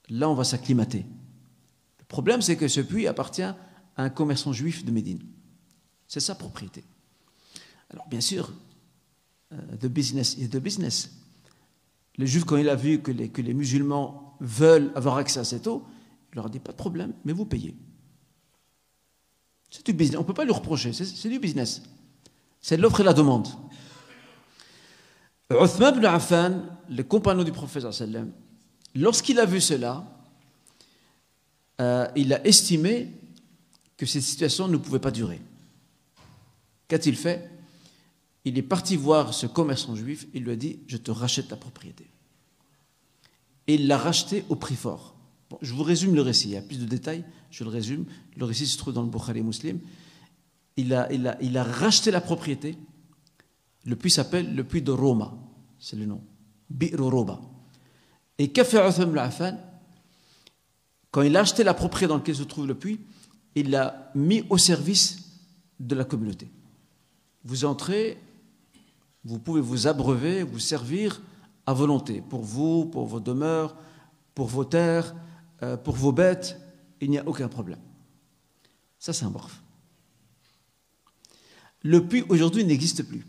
Là, on va s'acclimater. Le problème, c'est que ce puits appartient un commerçant juif de Médine. C'est sa propriété. Alors, bien sûr, euh, the business is the business. Le juif, quand il a vu que les, musulmans veulent avoir accès à cette eau, il leur a dit pas de problème, mais vous payez. C'est du business. On ne peut pas lui reprocher, c'est- du business. C'est de l'offre et la demande. Uthman ibn Affan, le compagnon du prophète, lorsqu'il a vu cela, euh, il a estimé que cette situation ne pouvait pas durer. Qu'a-t-il fait? Il est parti voir ce commerçant juif, il lui a dit Je te rachète ta propriété. Et il l'a racheté au prix fort. Je vous résume le récit, il y a plus de détails, je le résume. Le récit se trouve dans le Bukhari Muslim. Il a, il, a, il a racheté la propriété. Le puits s'appelle le puits de Roma, c'est le nom. Bi'r. Et qu'a fait Uthman ibn Affan? Quand il a acheté la propriété dans laquelle se trouve le puits, il l'a mis au service de la communauté. Vous entrez, vous pouvez vous abreuver, vous servir à volonté, pour vous, pour vos demeures, pour vos terres, euh, pour vos bêtes, il n'y a aucun problème. Ça, c'est un morphe. Le puits aujourd'hui n'existe plus.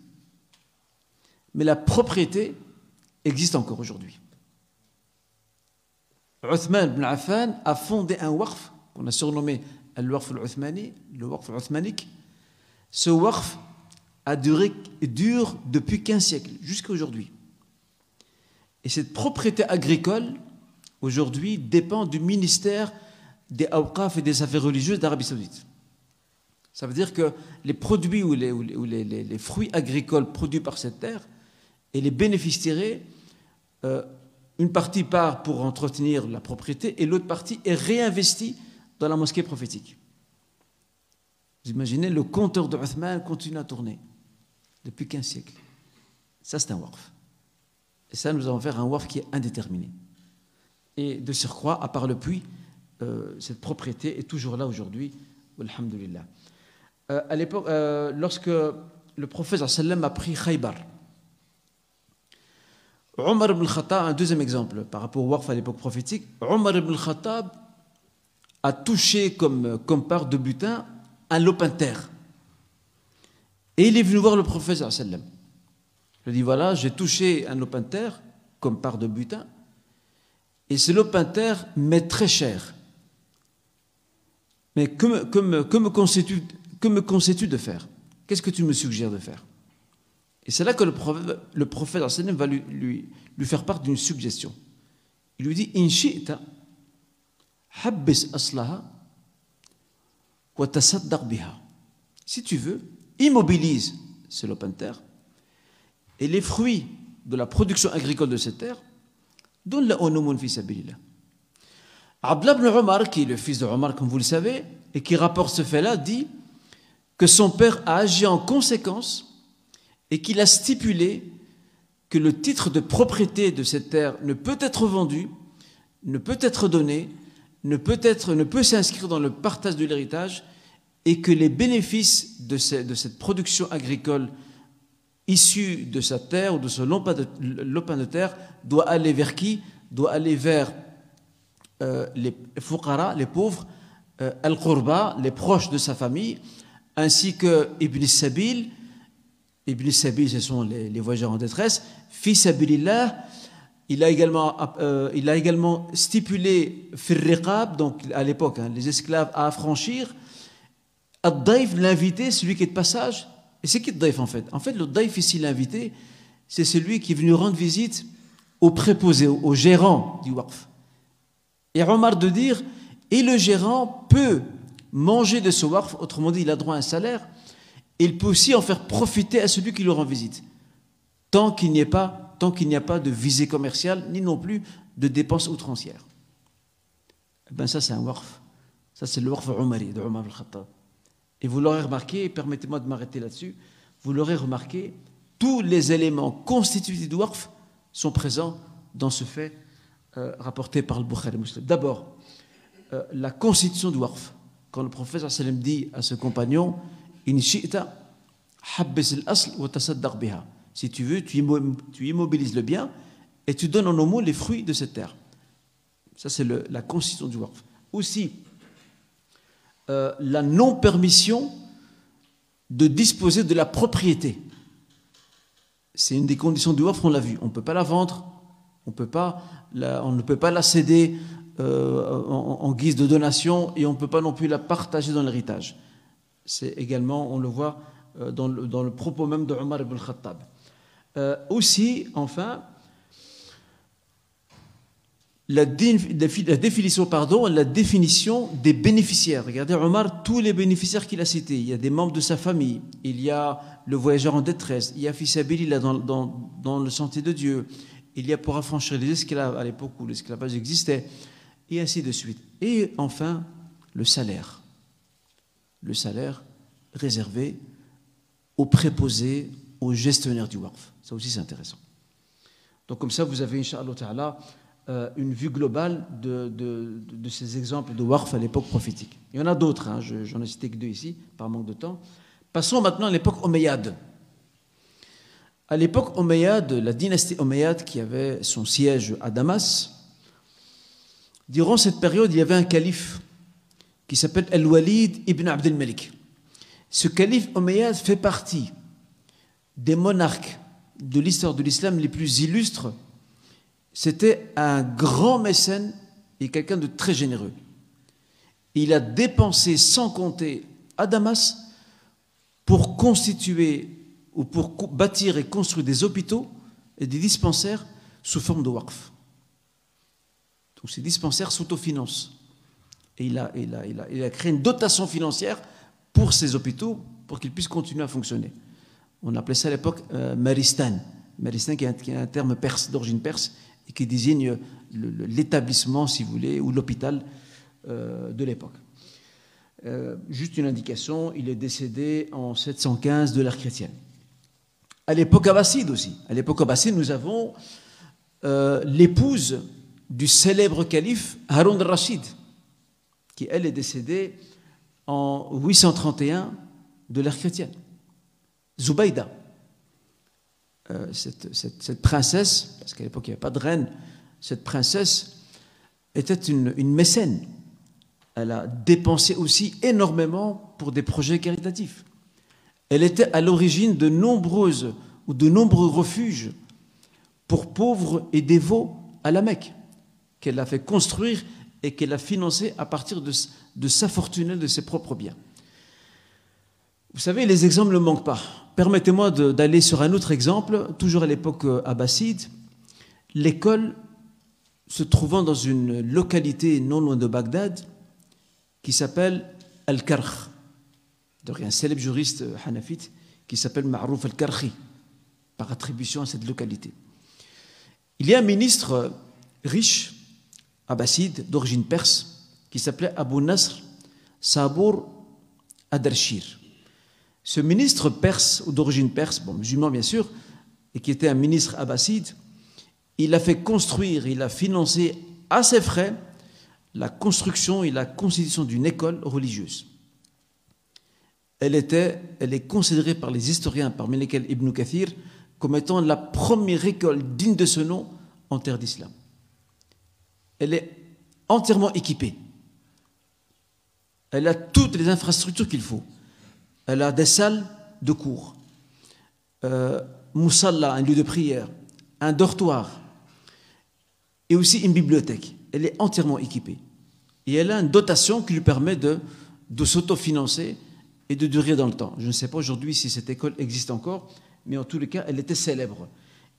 Mais la propriété existe encore aujourd'hui. Uthman ibn Affan a fondé un waqf qu'on a surnommé Ce waqf a duré, dure depuis 15 siècles, jusqu'à aujourd'hui. Et cette propriété agricole, aujourd'hui, dépend du ministère des Awqaf et des affaires religieuses d'Arabie Saoudite. Ça veut dire que les produits ou les, fruits agricoles produits par cette terre et les bénéficiaires, euh, une partie part pour entretenir la propriété et l'autre partie est réinvestie dans la mosquée prophétique. Vous imaginez, le compteur de Uthman continue à tourner depuis 15 siècles. Ça, c'est un waqf. Et ça, nous allons faire un waqf qui est indéterminé. Et de surcroît, à part le puits, euh, cette propriété est toujours là aujourd'hui. Alhamdulillah. Euh, à l'époque, euh, lorsque le prophète sallam a pris Khaybar, Omar ibn Khattab, un deuxième exemple par rapport au Waqf à l'époque prophétique, Omar ibn Khattab a touché comme, comme part de butin un lopin de terre. Et il est venu voir le prophète sallam. Il lui dit voilà, j'ai touché un lopin de terre comme part de butin, et ce lopin de terre m'est très cher. Mais que me, que me, que me que me de faire? Qu'est-ce que tu me suggères de faire? Et c'est là que le prophète, le prophète va lui, lui, faire part d'une suggestion. Il lui dit In habbis aslaha wa tasaddaq biha. Si tu veux, immobilise ce lopin de terre et les fruits de la production agricole de cette terre, donne-la au nomun fi sabilillah. Abdullah ibn Omar, qui est le fils de Omar, comme vous le savez, et qui rapporte ce fait-là, dit que son père a agi en conséquence et qu'il a stipulé que le titre de propriété de cette terre ne peut être vendu, ne peut être donné, ne peut, s'inscrire dans le partage de l'héritage et que les bénéfices de, cette production agricole issue de sa terre ou de ce lopin de, terre doit aller vers qui? Doit aller vers euh, les fuqara, les pauvres, euh, al-qurba, les proches de sa famille, ainsi que Ibn Sabil. Ibn Sabil, ce sont les, voyageurs en détresse. Fi sabilillah, il a également, euh, il a également stipulé fir riqab, donc à l'époque, hein, les esclaves à affranchir. Ad-daif, l'invité, celui qui est de passage. Et c'est qui le daif en fait? En fait, le daif ici, l'invité, c'est celui qui est venu rendre visite au préposé, au, au gérant du waqf. Et Omar de dire, et le gérant peut manger de ce waqf, autrement dit, il a droit à un salaire, et il peut aussi en faire profiter à celui qui lui rend visite. tant qu'il n'y ait pas, tant qu'il n'y a pas de visée commerciale, ni non plus de dépenses outrancières. Eh ben ça, c'est un warf. Ça, c'est le warf Umari de Omar al-Khattab. Et vous l'aurez remarqué, permettez-moi de m'arrêter là-dessus, vous l'aurez remarqué, tous les éléments constitutifs du warf sont présents dans ce fait euh, rapporté par le Bukhari Muslim. D'abord, euh, la constitution du warf. Quand le professeur sallam dit à ce compagnon, In shi'ta, habbis al-asl wa tasaddaq. Si tu veux, tu, immo- tu immobilises le bien et tu donnes en homo les fruits de cette terre. Ça, c'est la constitution du warf. Aussi, euh, la non-permission de disposer de la propriété. C'est une des conditions du WAF, on l'a vu. On ne peut pas la vendre, on, ne peut pas la céder euh, en, en guise de donation et on ne peut pas non plus la partager dans l'héritage. C'est également, on le voit euh, dans, le, dans le propos même de Omar ibn Khattab. Euh, aussi, enfin, la, dé- la définition, pardon, la définition des bénéficiaires. Regardez, Omar, tous les bénéficiaires qu'il a cités. Il y a des membres de sa famille, il y a le voyageur en détresse, il y a Fissabilillah dans, dans, dans le sentier de Dieu, il y a pour affranchir les esclaves à l'époque où l'esclavage existait, et ainsi de suite. Et enfin, le salaire. Le salaire réservé aux préposés, aux gestionnaires du WARF. Ça aussi, c'est intéressant. Donc comme ça, vous avez, Inch'Allah euh, une vue globale de, de- de- ces exemples de Warf à l'époque prophétique. Il y en a d'autres, hein, je- j'en ai cité que deux ici, par manque de temps. Passons maintenant à l'époque omeyyade. À l'époque omeyyade, la dynastie omeyyade qui avait son siège à Damas, durant cette période, il y avait un calife qui s'appelle Al-Walid ibn Abdel Malik. Ce calife omeyyade fait partie des monarques de l'histoire de l'islam les plus illustres c'était un grand mécène et quelqu'un de très généreux. Il a dépensé sans compter à Damas pour constituer ou pour bâtir et construire des hôpitaux et des dispensaires sous forme de waqf. Donc ces dispensaires s'autofinancent. Et il a créé une dotation financière pour ces hôpitaux pour qu'ils puissent continuer à fonctionner. On appelait ça à l'époque euh, Maristan. Maristan qui est un, terme perse, d'origine perse, et qui désigne l'établissement, si vous voulez, ou l'hôpital euh, de l'époque. Euh, juste une indication, il est décédé en 715 de l'ère chrétienne. À l'époque abbasside aussi. À l'époque abbasside, nous avons l'épouse du célèbre calife Haroun al-Rachid, qui elle est décédée en 831 de l'ère chrétienne. Zubaïda, euh, cette, princesse, parce qu'à l'époque il n'y avait pas de reine, cette princesse était une, une mécène. Elle a dépensé aussi énormément pour des projets caritatifs. Elle était à l'origine de nombreuses ou de nombreux refuges pour pauvres et dévots à la Mecque, qu'elle a fait construire et qu'elle a financé à partir de, de sa fortune et de ses propres biens. Vous savez, les exemples ne manquent pas. Permettez-moi d'aller sur un autre exemple, toujours à l'époque euh, abbasside. L'école se trouvant dans une localité non loin de Bagdad qui s'appelle Al-Karkh. Il y a un célèbre juriste euh, hanafite qui s'appelle Ma'rouf Al-Karkhi, par attribution à cette localité. Il y a un ministre euh, riche, abbasside, d'origine perse, qui s'appelait Abu Nasr Sabour Adarshir. Ce ministre perse, ou d'origine perse, bon, musulman bien sûr, et qui était un ministre abbasside, il a fait construire, il a financé à ses frais la construction et la constitution d'une école religieuse. Elle, était, elle est considérée par les historiens, parmi lesquels Ibn Kathir, comme étant la première école digne de ce nom en terre d'islam. Elle est entièrement équipée. Elle a toutes les infrastructures qu'il faut. Elle a des salles de cours, euh, moussalla, un lieu de prière, un dortoir et aussi une bibliothèque. Elle est entièrement équipée. Et elle a une dotation qui lui permet de, s'autofinancer et de durer dans le temps. Je ne sais pas aujourd'hui si cette école existe encore, mais en tous les cas, elle était célèbre.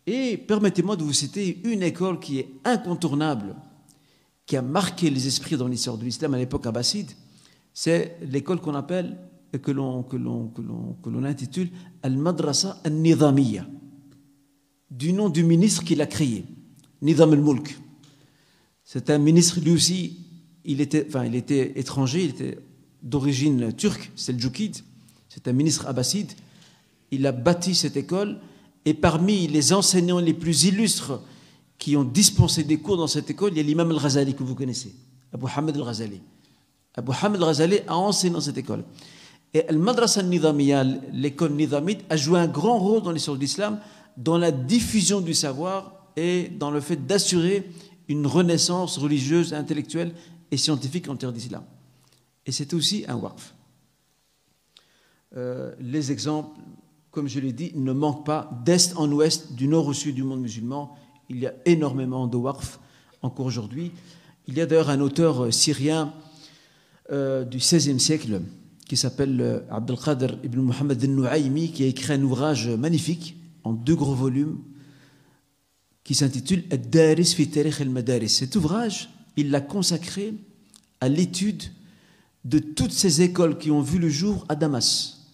Et permettez-moi de vous citer une école qui est incontournable, qui a marqué les esprits dans l'histoire de l'islam à l'époque abbasside. C'est l'école qu'on appelle que l'on que l'on intitule Al-Madrasa Al-Nidhamiyya. du nom du ministre qui l'a créé, Nidam al-Mulk. C'est un ministre, lui aussi, il était, enfin, il était étranger, il était d'origine turque, c'est le Djoukid, c'est un ministre abbasside. Il a bâti cette école et parmi les enseignants les plus illustres qui ont dispensé des cours dans cette école, il y a l'imam al-Ghazali que vous connaissez, Abu Hamid al-Ghazali. Abu Hamid al-Ghazali a enseigné dans cette école. Et Al-Madrasa Nidamiya, l'école nidamite, a joué un grand rôle dans l'histoire de l'islam, dans la diffusion du savoir et dans le fait d'assurer une renaissance religieuse, intellectuelle et scientifique en terre d'islam. Et c'est aussi un waqf. Euh, les exemples, comme je l'ai dit, ne manquent pas d'est en ouest, du nord au sud du monde musulman. Il y a énormément de waqf encore aujourd'hui. Il y a d'ailleurs un auteur euh, syrien euh, du XVIe siècle qui s'appelle euh, Abdelkader ibn Muhammad al-Nu'aymi qui a écrit un ouvrage magnifique en deux gros volumes qui s'intitule Ad-Daris fi Tarikh al-Madaris. Cet ouvrage, il l'a consacré à l'étude de toutes ces écoles qui ont vu le jour à Damas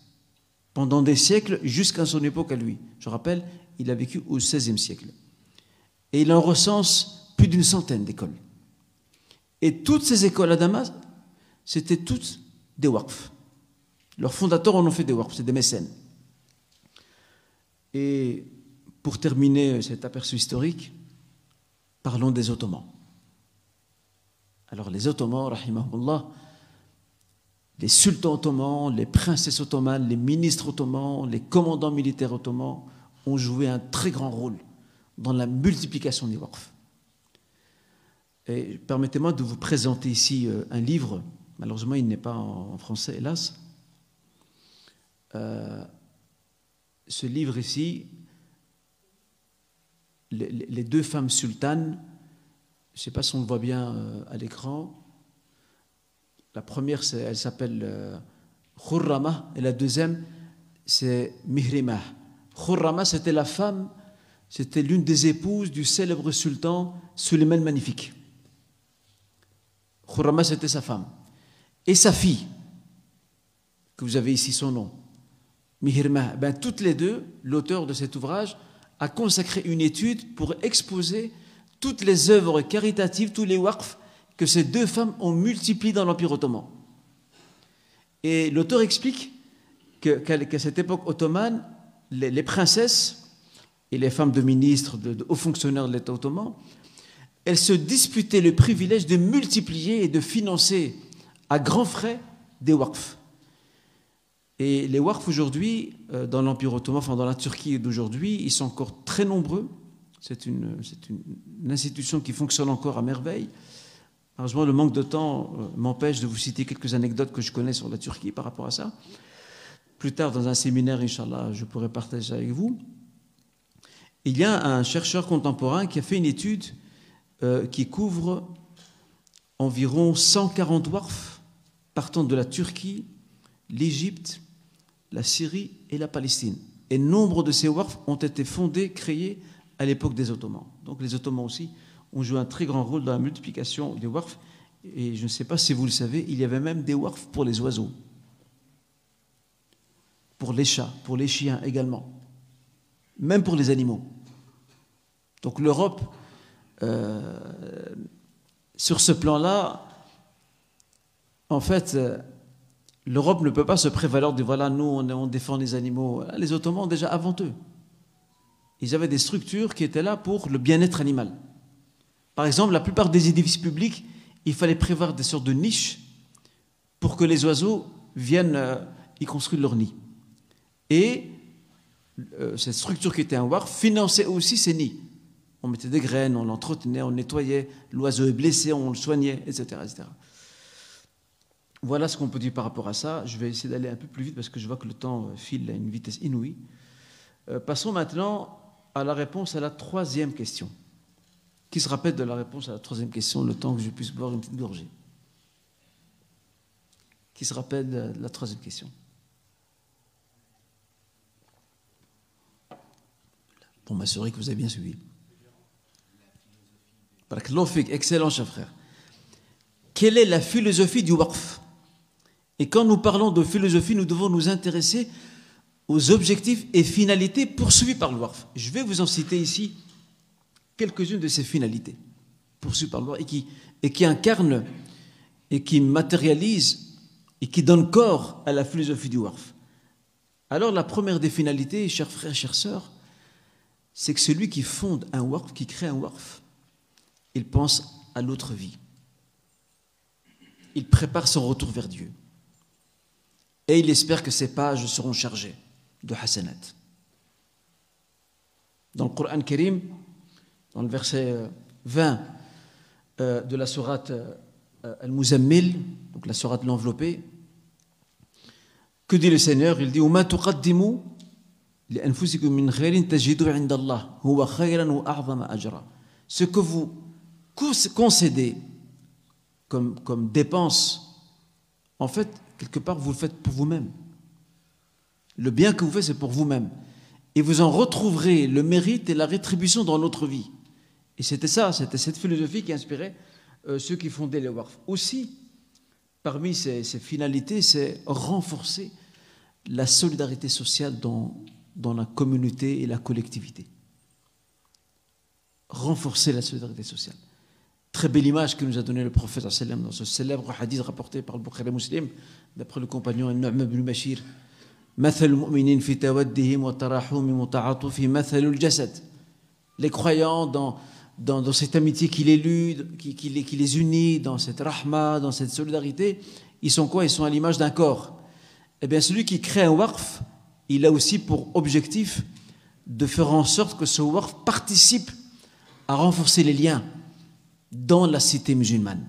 pendant des siècles jusqu'à son époque à lui. Je rappelle, il a vécu au XVIe siècle. Et il en recense plus d'une centaine d'écoles. Et toutes ces écoles à Damas, c'était toutes des waqf. Leurs fondateurs en ont fait des waqf, c'est des mécènes. Et pour terminer cet aperçu historique, parlons des Ottomans. Alors les Ottomans, rahimahullah, les sultans ottomans, les princesses ottomanes, les ministres ottomans, les commandants militaires ottomans ont joué un très grand rôle dans la multiplication des waqf. Et permettez-moi de vous présenter ici euh, un livre, malheureusement il n'est pas en français, hélas. Euh, ce livre ici, les, deux femmes sultanes, je ne sais pas si on le voit bien euh, à l'écran, la première, elle s'appelle euh, Khurrama, et la deuxième, c'est Mihrimah. Khurrama, c'était la femme, c'était l'une des épouses du célèbre sultan Suleiman Magnifique. Khurrama, c'était sa femme. Et sa fille, que vous avez ici son nom, Mihrimah. Ben, toutes les deux, l'auteur de cet ouvrage a consacré une étude pour exposer toutes les œuvres caritatives, tous les waqf que ces deux femmes ont multiplié dans l'Empire ottoman. Et l'auteur explique qu'à cette époque ottomane, les, princesses et les femmes de ministres, de, hauts fonctionnaires de l'État ottoman, elles se disputaient le privilège de multiplier et de financer à grands frais des waqf. Et les waqf aujourd'hui, euh, dans l'Empire ottoman, enfin dans la Turquie d'aujourd'hui, ils sont encore très nombreux. C'est une, une, institution qui fonctionne encore à merveille. Malheureusement, le manque de temps euh, m'empêche de vous citer quelques anecdotes que je connais sur la Turquie par rapport à ça. Plus tard, dans un séminaire, Inch'Allah, je pourrai partager avec vous. Il y a un chercheur contemporain qui a fait une étude euh, qui couvre environ 140 warfs partant de la Turquie, l'Égypte, la Syrie et la Palestine. Et nombre de ces warfs ont été fondés, créés à l'époque des Ottomans. Donc les Ottomans aussi ont joué un très grand rôle dans la multiplication des wharfs. Et je ne sais pas si vous le savez, il y avait même des wharfs pour les oiseaux, pour les chats, pour les chiens également, même pour les animaux. Donc l'Europe, euh, sur ce plan-là, en fait, euh, l'Europe ne peut pas se prévaloir de voilà, nous, on, défend les animaux. Les Ottomans, déjà avant eux, ils avaient des structures qui étaient là pour le bien-être animal. Par exemple, la plupart des édifices publics, il fallait prévoir des sortes de niches pour que les oiseaux viennent euh, y construire leur nid. Et euh, cette structure qui était un war finançait aussi ces nids. On mettait des graines, on l'entretenait, on nettoyait, l'oiseau est blessé, on le soignait, etc. Voilà ce qu'on peut dire par rapport à ça. Je vais essayer d'aller un peu plus vite parce que je vois que le temps euh, file à une vitesse inouïe. passons maintenant à la réponse à la troisième question. Qui se rappelle de la réponse à la troisième question, le temps que je puisse boire une petite gorgée? Qui se rappelle de la troisième question? Pour m'assurer que vous avez bien suivi. Excellent, cher frère. Quelle est la philosophie du waqf? Et quand nous parlons de philosophie, nous devons nous intéresser aux objectifs et finalités poursuivis par le WARF. Je vais vous en citer ici quelques-unes de ces finalités poursuivies par le WARF et qui, et qui incarnent et qui matérialisent et qui donnent corps à la philosophie du WARF. Alors la première des finalités, chers frères, chères sœurs, c'est que celui qui fonde un WARF, qui crée un WARF, il pense à l'autre vie. Il prépare son retour vers Dieu. Et il espère que ses pages seront chargées de hasanat. Dans le Coran Karim, dans le verset 20 euh, de la sourate euh, Al-Muzammil, donc la sourate de l'enveloppé, que dit le Seigneur Il dit وما تقدموا لأنفسكم من خير تجدوا عند الله هو خيرا وأعظم أجرا Ce que vous concédez comme, comme dépense, en fait, quelque part, vous le faites pour vous-même. Le bien que vous faites, c'est pour vous-même. Et vous en retrouverez le mérite et la rétribution dans notre vie. Et c'était ça, c'était cette philosophie qui inspirait euh, ceux qui fondaient les WARF. Aussi, parmi ces, finalités, c'est renforcer la solidarité sociale dans la communauté et la collectivité. Renforcer la solidarité sociale. Très belle image que nous a donnée le prophète dans ce célèbre hadith rapporté par le Bukhari Muslim d'après le compagnon Nu'm ibn Bashir. Les croyants dans, dans, cette amitié qui les, lude, qui, les, qui les unit, dans cette rahma, dans cette solidarité, ils sont quoi? Ils sont à l'image d'un corps. Eh bien, celui qui crée un warf, il a aussi pour objectif de faire en sorte que ce warf participe à renforcer les liens, dans la cité musulmane.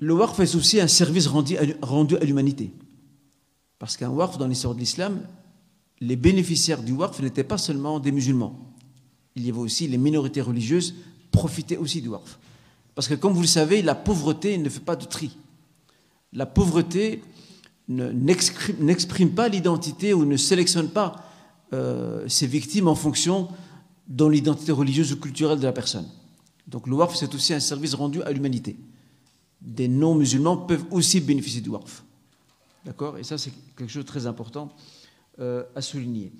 Le waqf est aussi un service rendu à, l'humanité. Parce qu'un waqf, dans l'histoire de l'islam, les bénéficiaires du waqf n'étaient pas seulement des musulmans. Il y avait aussi les minorités religieuses profitaient aussi du waqf. Parce que comme vous le savez, la pauvreté ne fait pas de tri. La pauvreté n'exprime pas l'identité ou ne sélectionne pas euh, ses victimes en fonction de l'identité religieuse ou culturelle de la personne. Donc le waqf, c'est aussi un service rendu à l'humanité. Des non-musulmans peuvent aussi bénéficier du waqf. D'accord? Et ça, c'est quelque chose de très important euh, à souligner.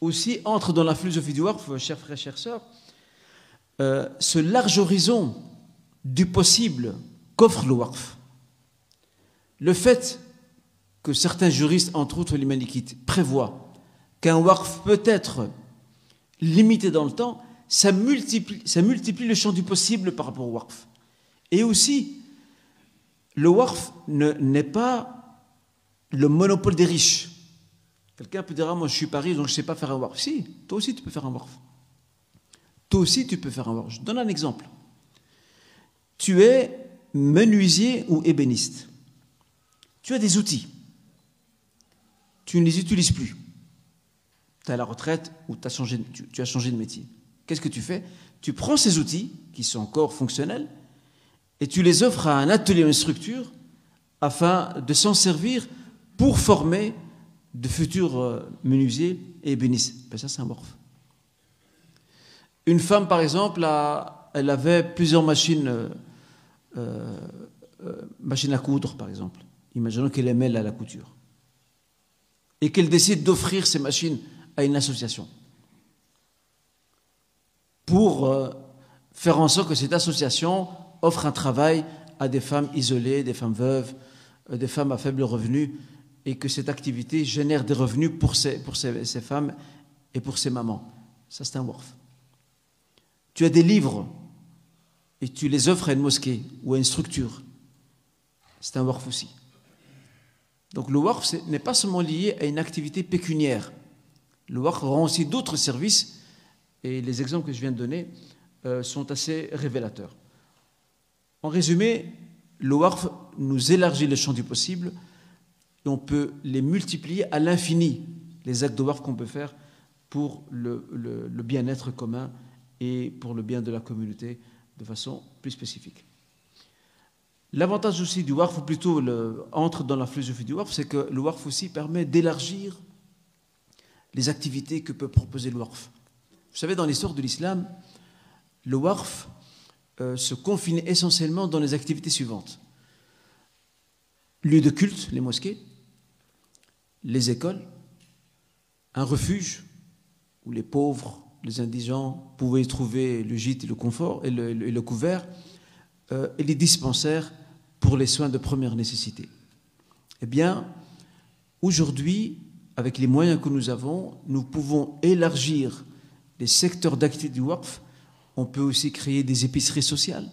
Aussi, entre dans la philosophie du waqf, chers frères, chères sœurs, euh, ce large horizon du possible qu'offre le waqf. Le fait que certains juristes, entre autres les Malikites, prévoient qu'un waqf peut être limité dans le temps, ça multiplie, le champ du possible par rapport au waqf. Et aussi, le waqf n'est pas le monopole des riches. Quelqu'un peut dire, ah, moi je suis Paris, donc je ne sais pas faire un waqf. Si, toi aussi tu peux faire un waqf. Toi aussi tu peux faire un waqf. Je donne un exemple. Tu es menuisier ou ébéniste. Tu as des outils. Tu ne les utilises plus. Tu es la retraite ou changé, tu, as changé de métier. Qu'est-ce que tu fais? Tu prends ces outils, qui sont encore fonctionnels, et tu les offres à un atelier, une structure, afin de s'en servir pour former de futurs euh, menuisiers et ébénistes. Ben ça, c'est un morphe. Une femme, par exemple, elle avait plusieurs machines, euh, euh, machines à coudre, par exemple. Imaginons qu'elle aimait la, la couture. Et qu'elle décide d'offrir ces machines à une association. Pour euh, faire en sorte que cette association offre un travail à des femmes isolées, des femmes veuves, euh, des femmes à faible revenu, et que cette activité génère des revenus pour ces, femmes et pour ces mamans. Ça, c'est un WORF. Tu as des livres et tu les offres à une mosquée ou à une structure. C'est un WORF aussi. Donc le WORF n'est pas seulement lié à une activité pécuniaire. Le WORF rend aussi d'autres services et les exemples que je viens de donner euh, sont assez révélateurs. En résumé, le WARF nous élargit le champ du possible et on peut les multiplier à l'infini, les actes de WARF qu'on peut faire pour le, bien-être commun et pour le bien de la communauté de façon plus spécifique. L'avantage aussi du WARF, ou plutôt entre dans la philosophie du WARF, c'est que le WARF aussi permet d'élargir les activités que peut proposer le WARF. Vous savez, dans l'histoire de l'islam, le WARF euh, se confine essentiellement dans les activités suivantes. Lieu de culte, les mosquées, les écoles, un refuge où les pauvres, les indigents pouvaient trouver le gîte et le confort et le, et le couvert, euh, et les dispensaires pour les soins de première nécessité. Eh bien, aujourd'hui, avec les moyens que nous avons, nous pouvons élargir les secteurs d'activité du WACF. On peut aussi créer des épiceries sociales.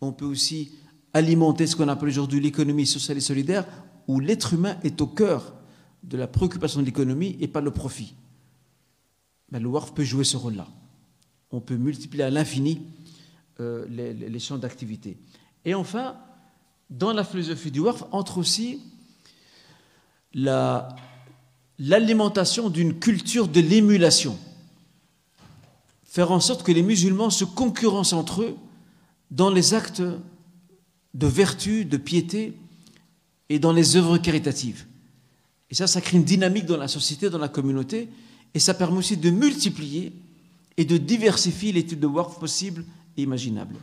On peut aussi alimenter ce qu'on appelle aujourd'hui l'économie sociale et solidaire, où l'être humain est au cœur de la préoccupation de l'économie et pas le profit. Le WARF peut jouer ce rôle-là. On peut multiplier à l'infini euh, les, les, champs d'activité. Et enfin, dans la philosophie du WARF entre aussi l'alimentation d'une culture de l'émulation. Faire en sorte que les musulmans se concurrencent entre eux dans les actes de vertu, de piété et dans les œuvres caritatives. Et ça, ça crée une dynamique dans la société, dans la communauté, et ça permet aussi de multiplier et de diversifier types de WARF possibles et imaginables.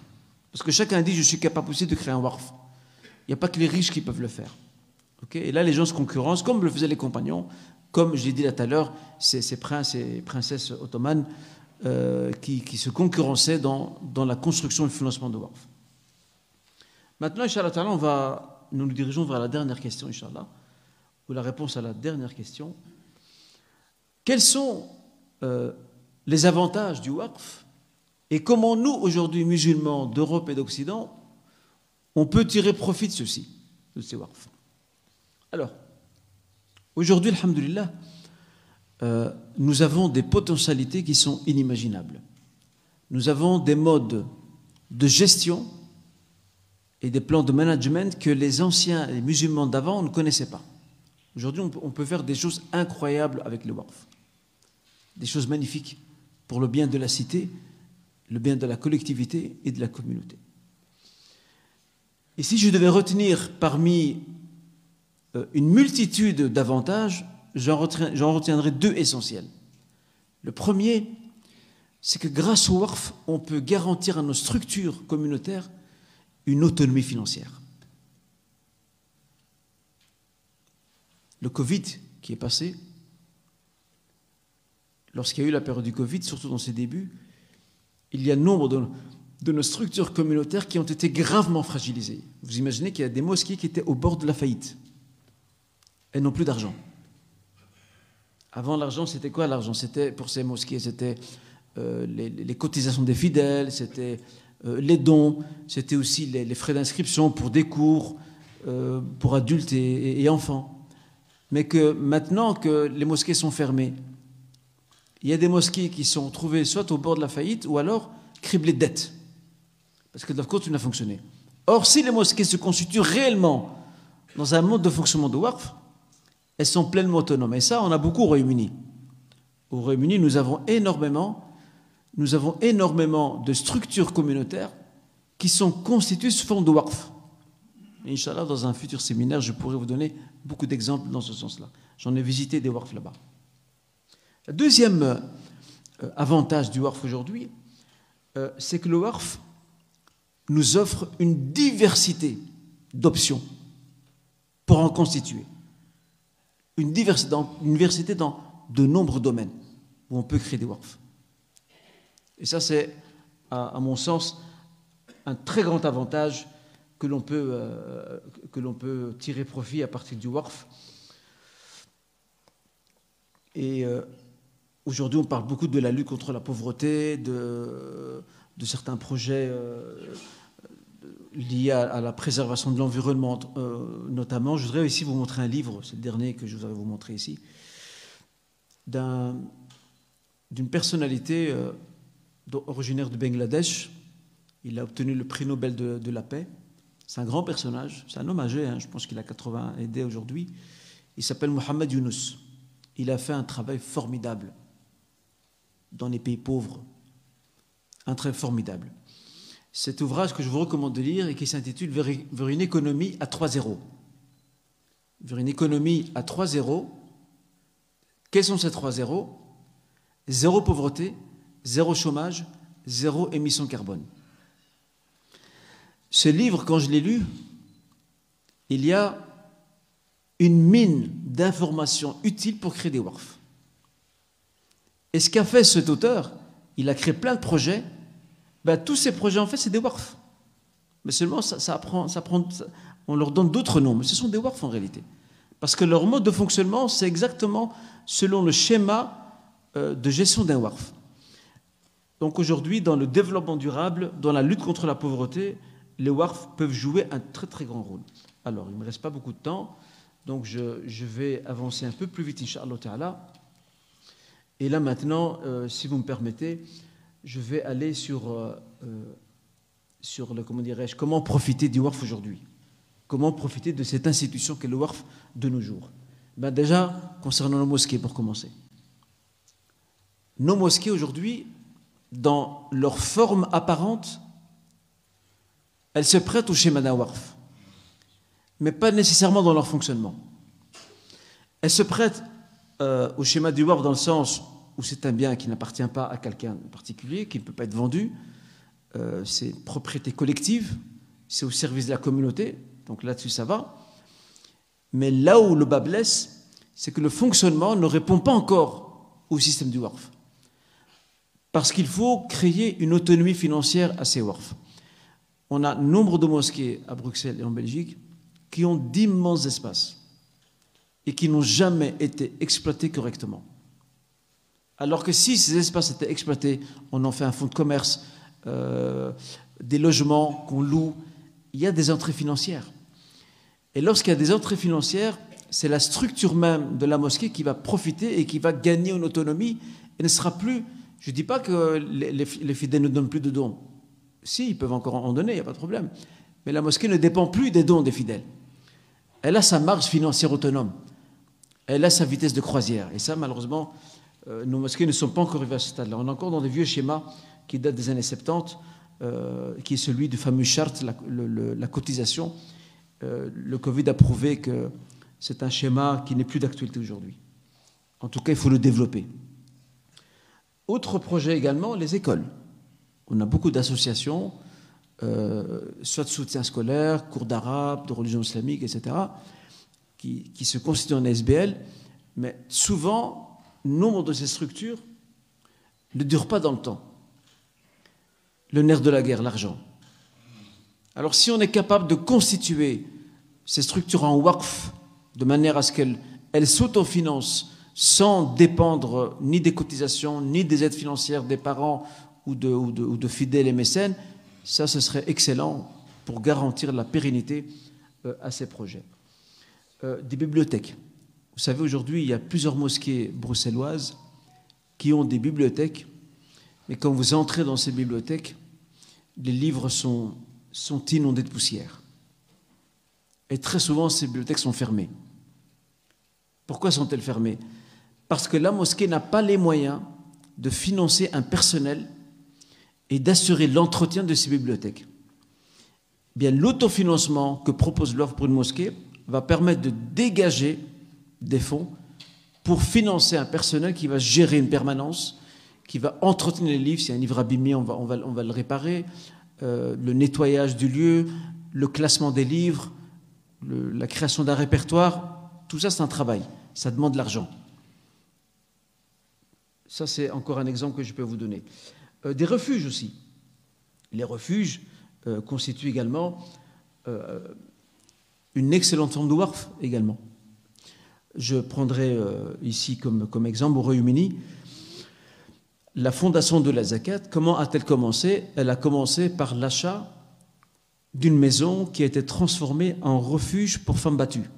Parce que chacun dit, je suis capable aussi de créer un WARF. Il n'y a pas que les riches qui peuvent le faire. et là, les gens se concurrencent, comme le faisaient les compagnons, comme je l'ai dit là tout à l'heure, ces, ces, princes et princesses ottomanes euh, qui, se concurrençaient dans, la construction et le financement de WARF. Maintenant, Inch'Allah, on nous nous dirigeons vers la dernière question, Inch'Allah ou la réponse à la dernière question. Quels sont euh, les avantages du waqf et comment nous, aujourd'hui, musulmans d'Europe et d'Occident, on peut tirer profit de ceci, de ces waqf Alors, aujourd'hui, alhamdulillah, euh, nous avons des potentialités qui sont inimaginables. Nous avons des modes de gestion et des plans de management que les anciens les musulmans d'avant ne connaissaient pas. Aujourd'hui, on peut faire des choses incroyables avec le WARF. Des choses magnifiques pour le bien de la cité, le bien de la collectivité et de la communauté. Et si je devais retenir parmi une multitude d'avantages, j'en retiendrai deux essentiels. Le premier, c'est que grâce au WARF, on peut garantir à nos structures communautaires une autonomie financière. le Covid qui est passé, lorsqu'il y a eu la période du Covid, surtout dans ses débuts, il y a nombre de, nos structures communautaires qui ont été gravement fragilisées. Vous imaginez qu'il y a des mosquées qui étaient au bord de la faillite. Elles n'ont plus d'argent. Avant, l'argent, c'était quoi l'argent? C'était pour ces mosquées, c'était euh, les, cotisations des fidèles, c'était euh, les dons, c'était aussi les, frais d'inscription pour des cours euh, pour adultes et enfants mais que maintenant que les mosquées sont fermées, il y a des mosquées qui sont trouvées soit au bord de la faillite ou alors criblées de dettes, parce qu'elles doivent continuer à fonctionner. Or, si les mosquées se constituent réellement dans un mode de fonctionnement de WARF, elles sont pleinement autonomes. Et ça, on a beaucoup au Royaume-Uni. Au Royaume-Uni, nous avons énormément, nous avons énormément de structures communautaires qui sont constituées sous forme de WARF. Inch'Allah, dans un futur séminaire, je pourrais vous donner beaucoup d'exemples dans ce sens-là. J'en ai visité des WARF là-bas. Deuxième euh, avantage du WARF aujourd'hui, euh, c'est que le WARF nous offre une diversité d'options pour en constituer. Une diversité, dans, de nombreux domaines où on peut créer des WARF. Et ça, c'est, à, mon sens, un très grand avantage que l'on peut, euh, tirer profit à partir du WARF. Et euh, aujourd'hui, on parle beaucoup de la lutte contre la pauvreté, de, de certains projets euh, liés à, la préservation de l'environnement, notamment. Je voudrais aussi vous montrer un livre, c'est le dernier que je voudrais vous montrer ici, d'un, d'une personnalité originaire de Bangladesh. Il a obtenu le prix Nobel de, la paix. C'est un grand personnage, c'est un homme âgé, hein, je pense qu'il a 80 aidés aujourd'hui. Il s'appelle Mohamed Younous. Il a fait un travail formidable dans les pays pauvres. Un travail formidable. Cet ouvrage que je vous recommande de lire et qui s'intitule Vers une économie à 3 zéros. Vers une économie à 3 zéros. Quels sont ces 3 zéros? Zéro pauvreté, zéro chômage, zéro émission carbone. Ce livre, quand je l'ai lu, il y a une mine d'informations utiles pour créer des WARF. Et ce qu'a fait cet auteur, il a créé plein de projets. Ben, tous ces projets, en fait, c'est des WARF. Mais seulement, ça, apprend, ça prend, on leur donne d'autres noms, mais ce sont des WARF en réalité. Parce que leur mode de fonctionnement, c'est exactement selon le schéma euh, de gestion d'un WARF. Donc aujourd'hui, dans le développement durable, dans la lutte contre la pauvreté, les WARF peuvent jouer un très très grand rôle. Alors, il ne me reste pas beaucoup de temps, donc je, je vais avancer un peu plus vite, Inch'Allah. Et là maintenant, euh, si vous me permettez, je vais aller sur, euh, euh, sur le, comment dirais-je, comment profiter du WARF aujourd'hui. Comment profiter de cette institution qu'est le WARF de nos jours. Ben déjà, concernant nos mosquées, pour commencer. Nos mosquées aujourd'hui, dans leur forme apparente, elles se prêtent au schéma d'un WARF, mais pas nécessairement dans leur fonctionnement. Elles se prêtent euh, au schéma du WARF dans le sens où c'est un bien qui n'appartient pas à quelqu'un de particulier, qui ne peut pas être vendu, euh, c'est propriété collective, c'est au service de la communauté, donc là-dessus ça va. Mais là où le bas blesse, c'est que le fonctionnement ne répond pas encore au système du WARF. Parce qu'il faut créer une autonomie financière à ces WARF. On a nombre de mosquées à Bruxelles et en Belgique qui ont d'immenses espaces et qui n'ont jamais été exploités correctement. Alors que si ces espaces étaient exploités, on en fait un fonds de commerce, euh, des logements qu'on loue, il y a des entrées financières. Et lorsqu'il y a des entrées financières, c'est la structure même de la mosquée qui va profiter et qui va gagner en autonomie et ne sera plus. Je ne dis pas que les, les, les fidèles ne donnent plus de dons. Si, ils peuvent encore en donner, il n'y a pas de problème. Mais la mosquée ne dépend plus des dons des fidèles. Elle a sa marge financière autonome. Elle a sa vitesse de croisière. Et ça, malheureusement, euh, nos mosquées ne sont pas encore arrivées à ce stade-là. On est encore dans des vieux schémas qui datent des années 70, euh, qui est celui du fameux charte, la, cotisation. Euh, le Covid a prouvé que c'est un schéma qui n'est plus d'actualité aujourd'hui. En tout cas, il faut le développer. Autre projet également, les écoles. On a beaucoup d'associations, euh, soit de soutien scolaire, cours d'arabe, de religion islamique, etc., qui, qui se constituent en SBL, mais souvent, nombre de ces structures ne durent pas dans le temps. Le nerf de la guerre, l'argent. Alors si on est capable de constituer ces structures en WACF de manière à ce qu'elles elles s'autofinancent sans dépendre ni des cotisations, ni des aides financières des parents ou de, ou de, ou de fidèles et mécènes, ça, ce serait excellent pour garantir la pérennité euh, à ces projets. Euh, des bibliothèques. Vous savez, aujourd'hui, il y a plusieurs mosquées bruxelloises qui ont des bibliothèques, mais quand vous entrez dans ces bibliothèques, les livres sont, sont inondés de poussière. Et très souvent, ces bibliothèques sont fermées. Pourquoi sont-elles fermées? Parce que la mosquée n'a pas les moyens de financer un personnel et d'assurer l'entretien de ces bibliothèques. Bien, l'autofinancement que propose l'offre pour une mosquée va permettre de dégager des fonds pour financer un personnel qui va gérer une permanence, qui va entretenir les livres. Si un livre abîmé, on va, le réparer, euh, le nettoyage du lieu, le classement des livres, la création d'un répertoire. Tout ça, c'est un travail. Ça demande de l'argent. Ça, c'est encore un exemple que je peux vous donner. Euh, des refuges aussi. Les refuges euh, constituent également une excellente forme de WARF également. Je prendrai euh, ici comme, exemple au Royaume-Uni la fondation de la Zakat. Comment a-t-elle commencé? Elle a commencé par l'achat d'une maison qui a été transformée en refuge pour femmes battues.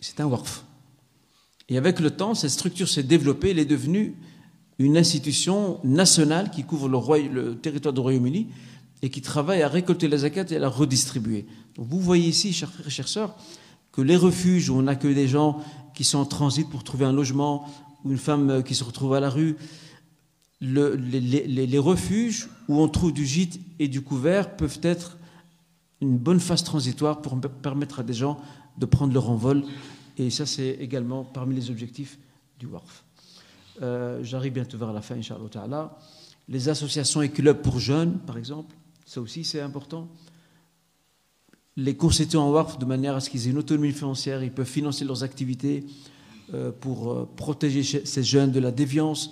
C'est un WARF. Et avec le temps, cette structure s'est développée, elle est devenue une institution nationale qui couvre le, territoire du Royaume-Uni et qui travaille à récolter la zakat et à la redistribuer. Vous voyez ici, chers frères que les refuges où on accueille des gens qui sont en transit pour trouver un logement ou une femme qui se retrouve à la rue, le, les, les, les, refuges où on trouve du gîte et du couvert peuvent être une bonne phase transitoire pour permettre à des gens de prendre leur envol. Et ça, c'est également parmi les objectifs du WARF. Euh, J'arrive bientôt vers la fin, Inch'Allah. Les associations et clubs pour jeunes, par exemple, ça aussi c'est important. Les constituer en WARF de manière à ce qu'ils aient une autonomie financière, ils peuvent financer leurs activités euh, pour euh, protéger ces jeunes de la déviance,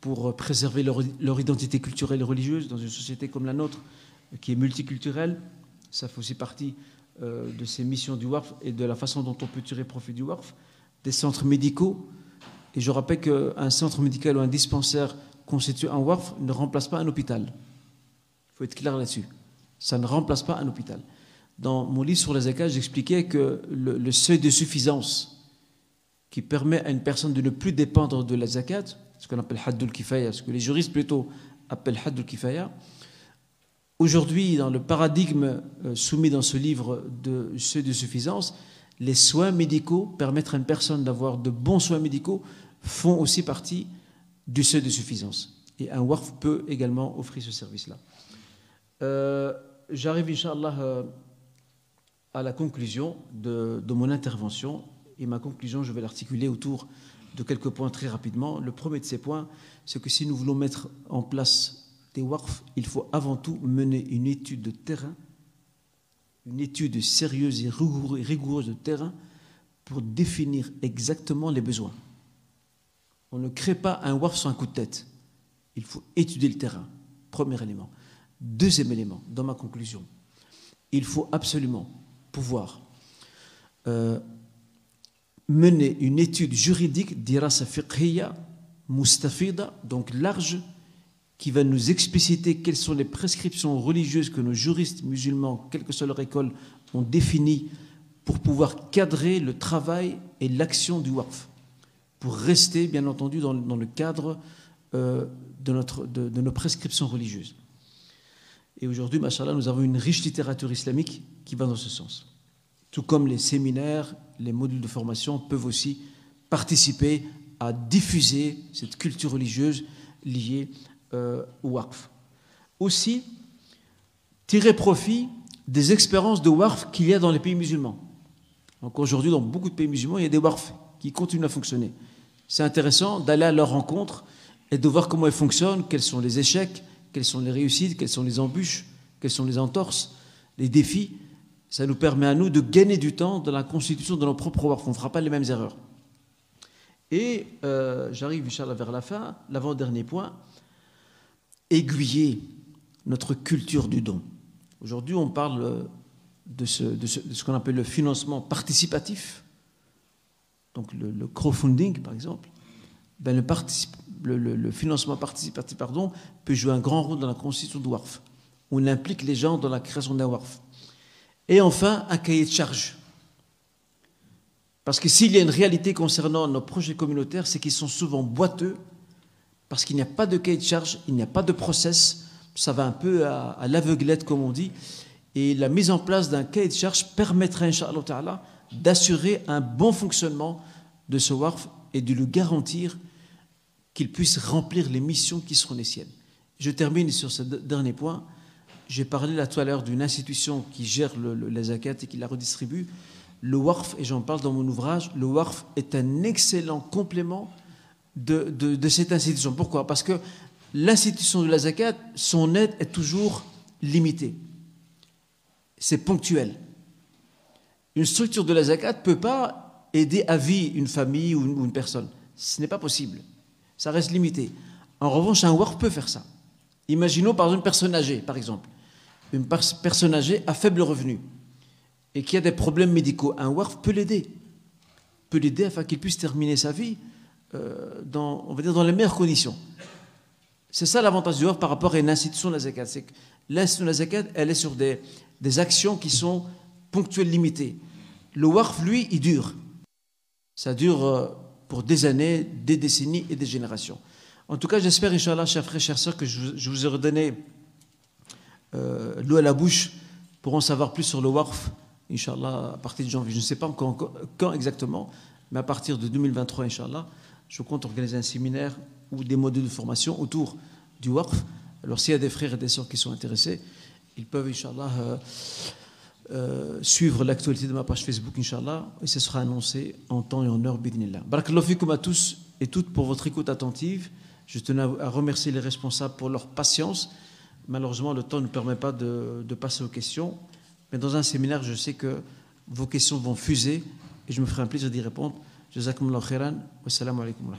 pour euh, préserver leur, identité culturelle et religieuse dans une société comme la nôtre, qui est multiculturelle. Ça fait aussi partie de ces missions du WARF et de la façon dont on peut tirer profit du WARF. Des centres médicaux. Et je rappelle qu'un centre médical ou un dispensaire constitué en WARF ne remplace pas un hôpital. Il faut être clair là-dessus. Ça ne remplace pas un hôpital. Dans mon livre sur les zakat, j'expliquais que le, seuil de suffisance qui permet à une personne de ne plus dépendre de la zakat, ce qu'on appelle haddul kifaya, ce que les juristes plutôt appellent haddul kifaya, aujourd'hui, dans le paradigme euh, soumis dans ce livre de seuil de suffisance, les soins médicaux, permettre à une personne d'avoir de bons soins médicaux, font aussi partie du seuil de suffisance. Et un WARF peut également offrir ce service-là. Euh, J'arrive, Inch'Allah, euh, à la conclusion de, mon intervention. Et ma conclusion, je vais l'articuler autour de quelques points très rapidement. Le premier de ces points, c'est que si nous voulons mettre en place des WARF, il faut avant tout mener une étude de terrain, une étude sérieuse et rigoureuse de terrain pour définir exactement les besoins. On ne crée pas un WARF sur un coup de tête. Il faut étudier le terrain, premier élément. Deuxième élément, dans ma conclusion, il faut absolument pouvoir euh, mener une étude juridique, dirasa fiqhiyya, mustafida, donc large, qui va nous expliciter quelles sont les prescriptions religieuses que nos juristes musulmans, quelle que soit leur école, ont définies pour pouvoir cadrer le travail et l'action du WARF, pour rester, bien entendu, dans, le cadre euh, de, notre, de nos prescriptions religieuses. Et aujourd'hui, machallah, nous avons une riche littérature islamique qui va dans ce sens. Tout comme les séminaires, les modules de formation peuvent aussi participer à diffuser cette culture religieuse liée euh, au WARF. Aussi, tirer profit des expériences de WARF qu'il y a dans les pays musulmans. Donc aujourd'hui, dans beaucoup de pays musulmans, il y a des WARF qui continuent à fonctionner. C'est intéressant d'aller à leur rencontre et de voir comment elles fonctionnent, quels sont les échecs, quelles sont les réussites, quelles sont les embûches, quelles sont les entorses, les défis. Ça nous permet à nous de gagner du temps dans la constitution de nos propres WARF. On ne fera pas les mêmes erreurs. Et euh, j'arrive, Inch'Allah, vers la fin. L'avant-dernier point, aiguiller notre culture du don. Aujourd'hui, on parle de ce, qu'on appelle le financement participatif, donc le crowdfunding, par exemple. Ben, le, financement participatif peut jouer un grand rôle dans la constitution du WARF. On implique les gens dans la création d'un WARF. Et enfin, un cahier de charge. Parce que s'il y a une réalité concernant nos projets communautaires, c'est qu'ils sont souvent boiteux, parce qu'il n'y a pas de cahier de charge, il n'y a pas de process, ça va un peu à, à l'aveuglette, comme on dit. Et la mise en place d'un cahier de charge permettrait, Inch'Allah, d'assurer un bon fonctionnement de ce WARF et de le garantir qu'il puisse remplir les missions qui seront les siennes. Je termine sur ce dernier point. J'ai parlé là tout à l'heure d'une institution qui gère le, la zakat et qui la redistribue. Le WARF, et j'en parle dans mon ouvrage, le WARF est un excellent complément de, de, cette institution. Pourquoi? Parce que l'institution de la zakat, son aide est toujours limitée. C'est ponctuel. Une structure de la zakat ne peut pas aider à vie une famille ou une personne. Ce n'est pas possible ça reste limité. En revanche, un WARF peut faire ça. Imaginons par exemple une personne âgée, par exemple. Une personne âgée à faible revenu et qui a des problèmes médicaux. Un WARF peut l'aider. Peut l'aider afin qu'il puisse terminer sa vie euh, dans, on va dire, dans les meilleures conditions. C'est ça l'avantage du WARF par rapport à une institution de la zakat. C'est que l'institution de la zakat, elle est sur des, des actions qui sont ponctuelles, limitées. Le WARF, lui, il dure. Ça dure. Euh, pour des années, des décennies et des générations. En tout cas, j'espère, Inch'Allah, chers frères, chers sœurs, que je, vous ai redonné euh, l'eau à la bouche pour en savoir plus sur le WARF, Inch'Allah, à partir de janvier. Je ne sais pas encore quand exactement, mais à partir de 2023, Inch'Allah, je compte organiser un séminaire ou des modules de formation autour du WARF. Alors, s'il y a des frères et des sœurs qui sont intéressés, ils peuvent, Inch'Allah, euh, euh, suivre l'actualité de ma page Facebook, Inch'Allah, et ce sera annoncé en temps et en heure, bidnillah. Barakallahu fikum à tous et toutes pour votre écoute attentive. Je tenais à remercier les responsables pour leur patience. Malheureusement, le temps ne permet pas de, passer aux questions. Mais dans un séminaire, je sais que vos questions vont fuser et je me ferai un plaisir d'y répondre. Jazakumullah khairan. Wassalamu alaikum wa.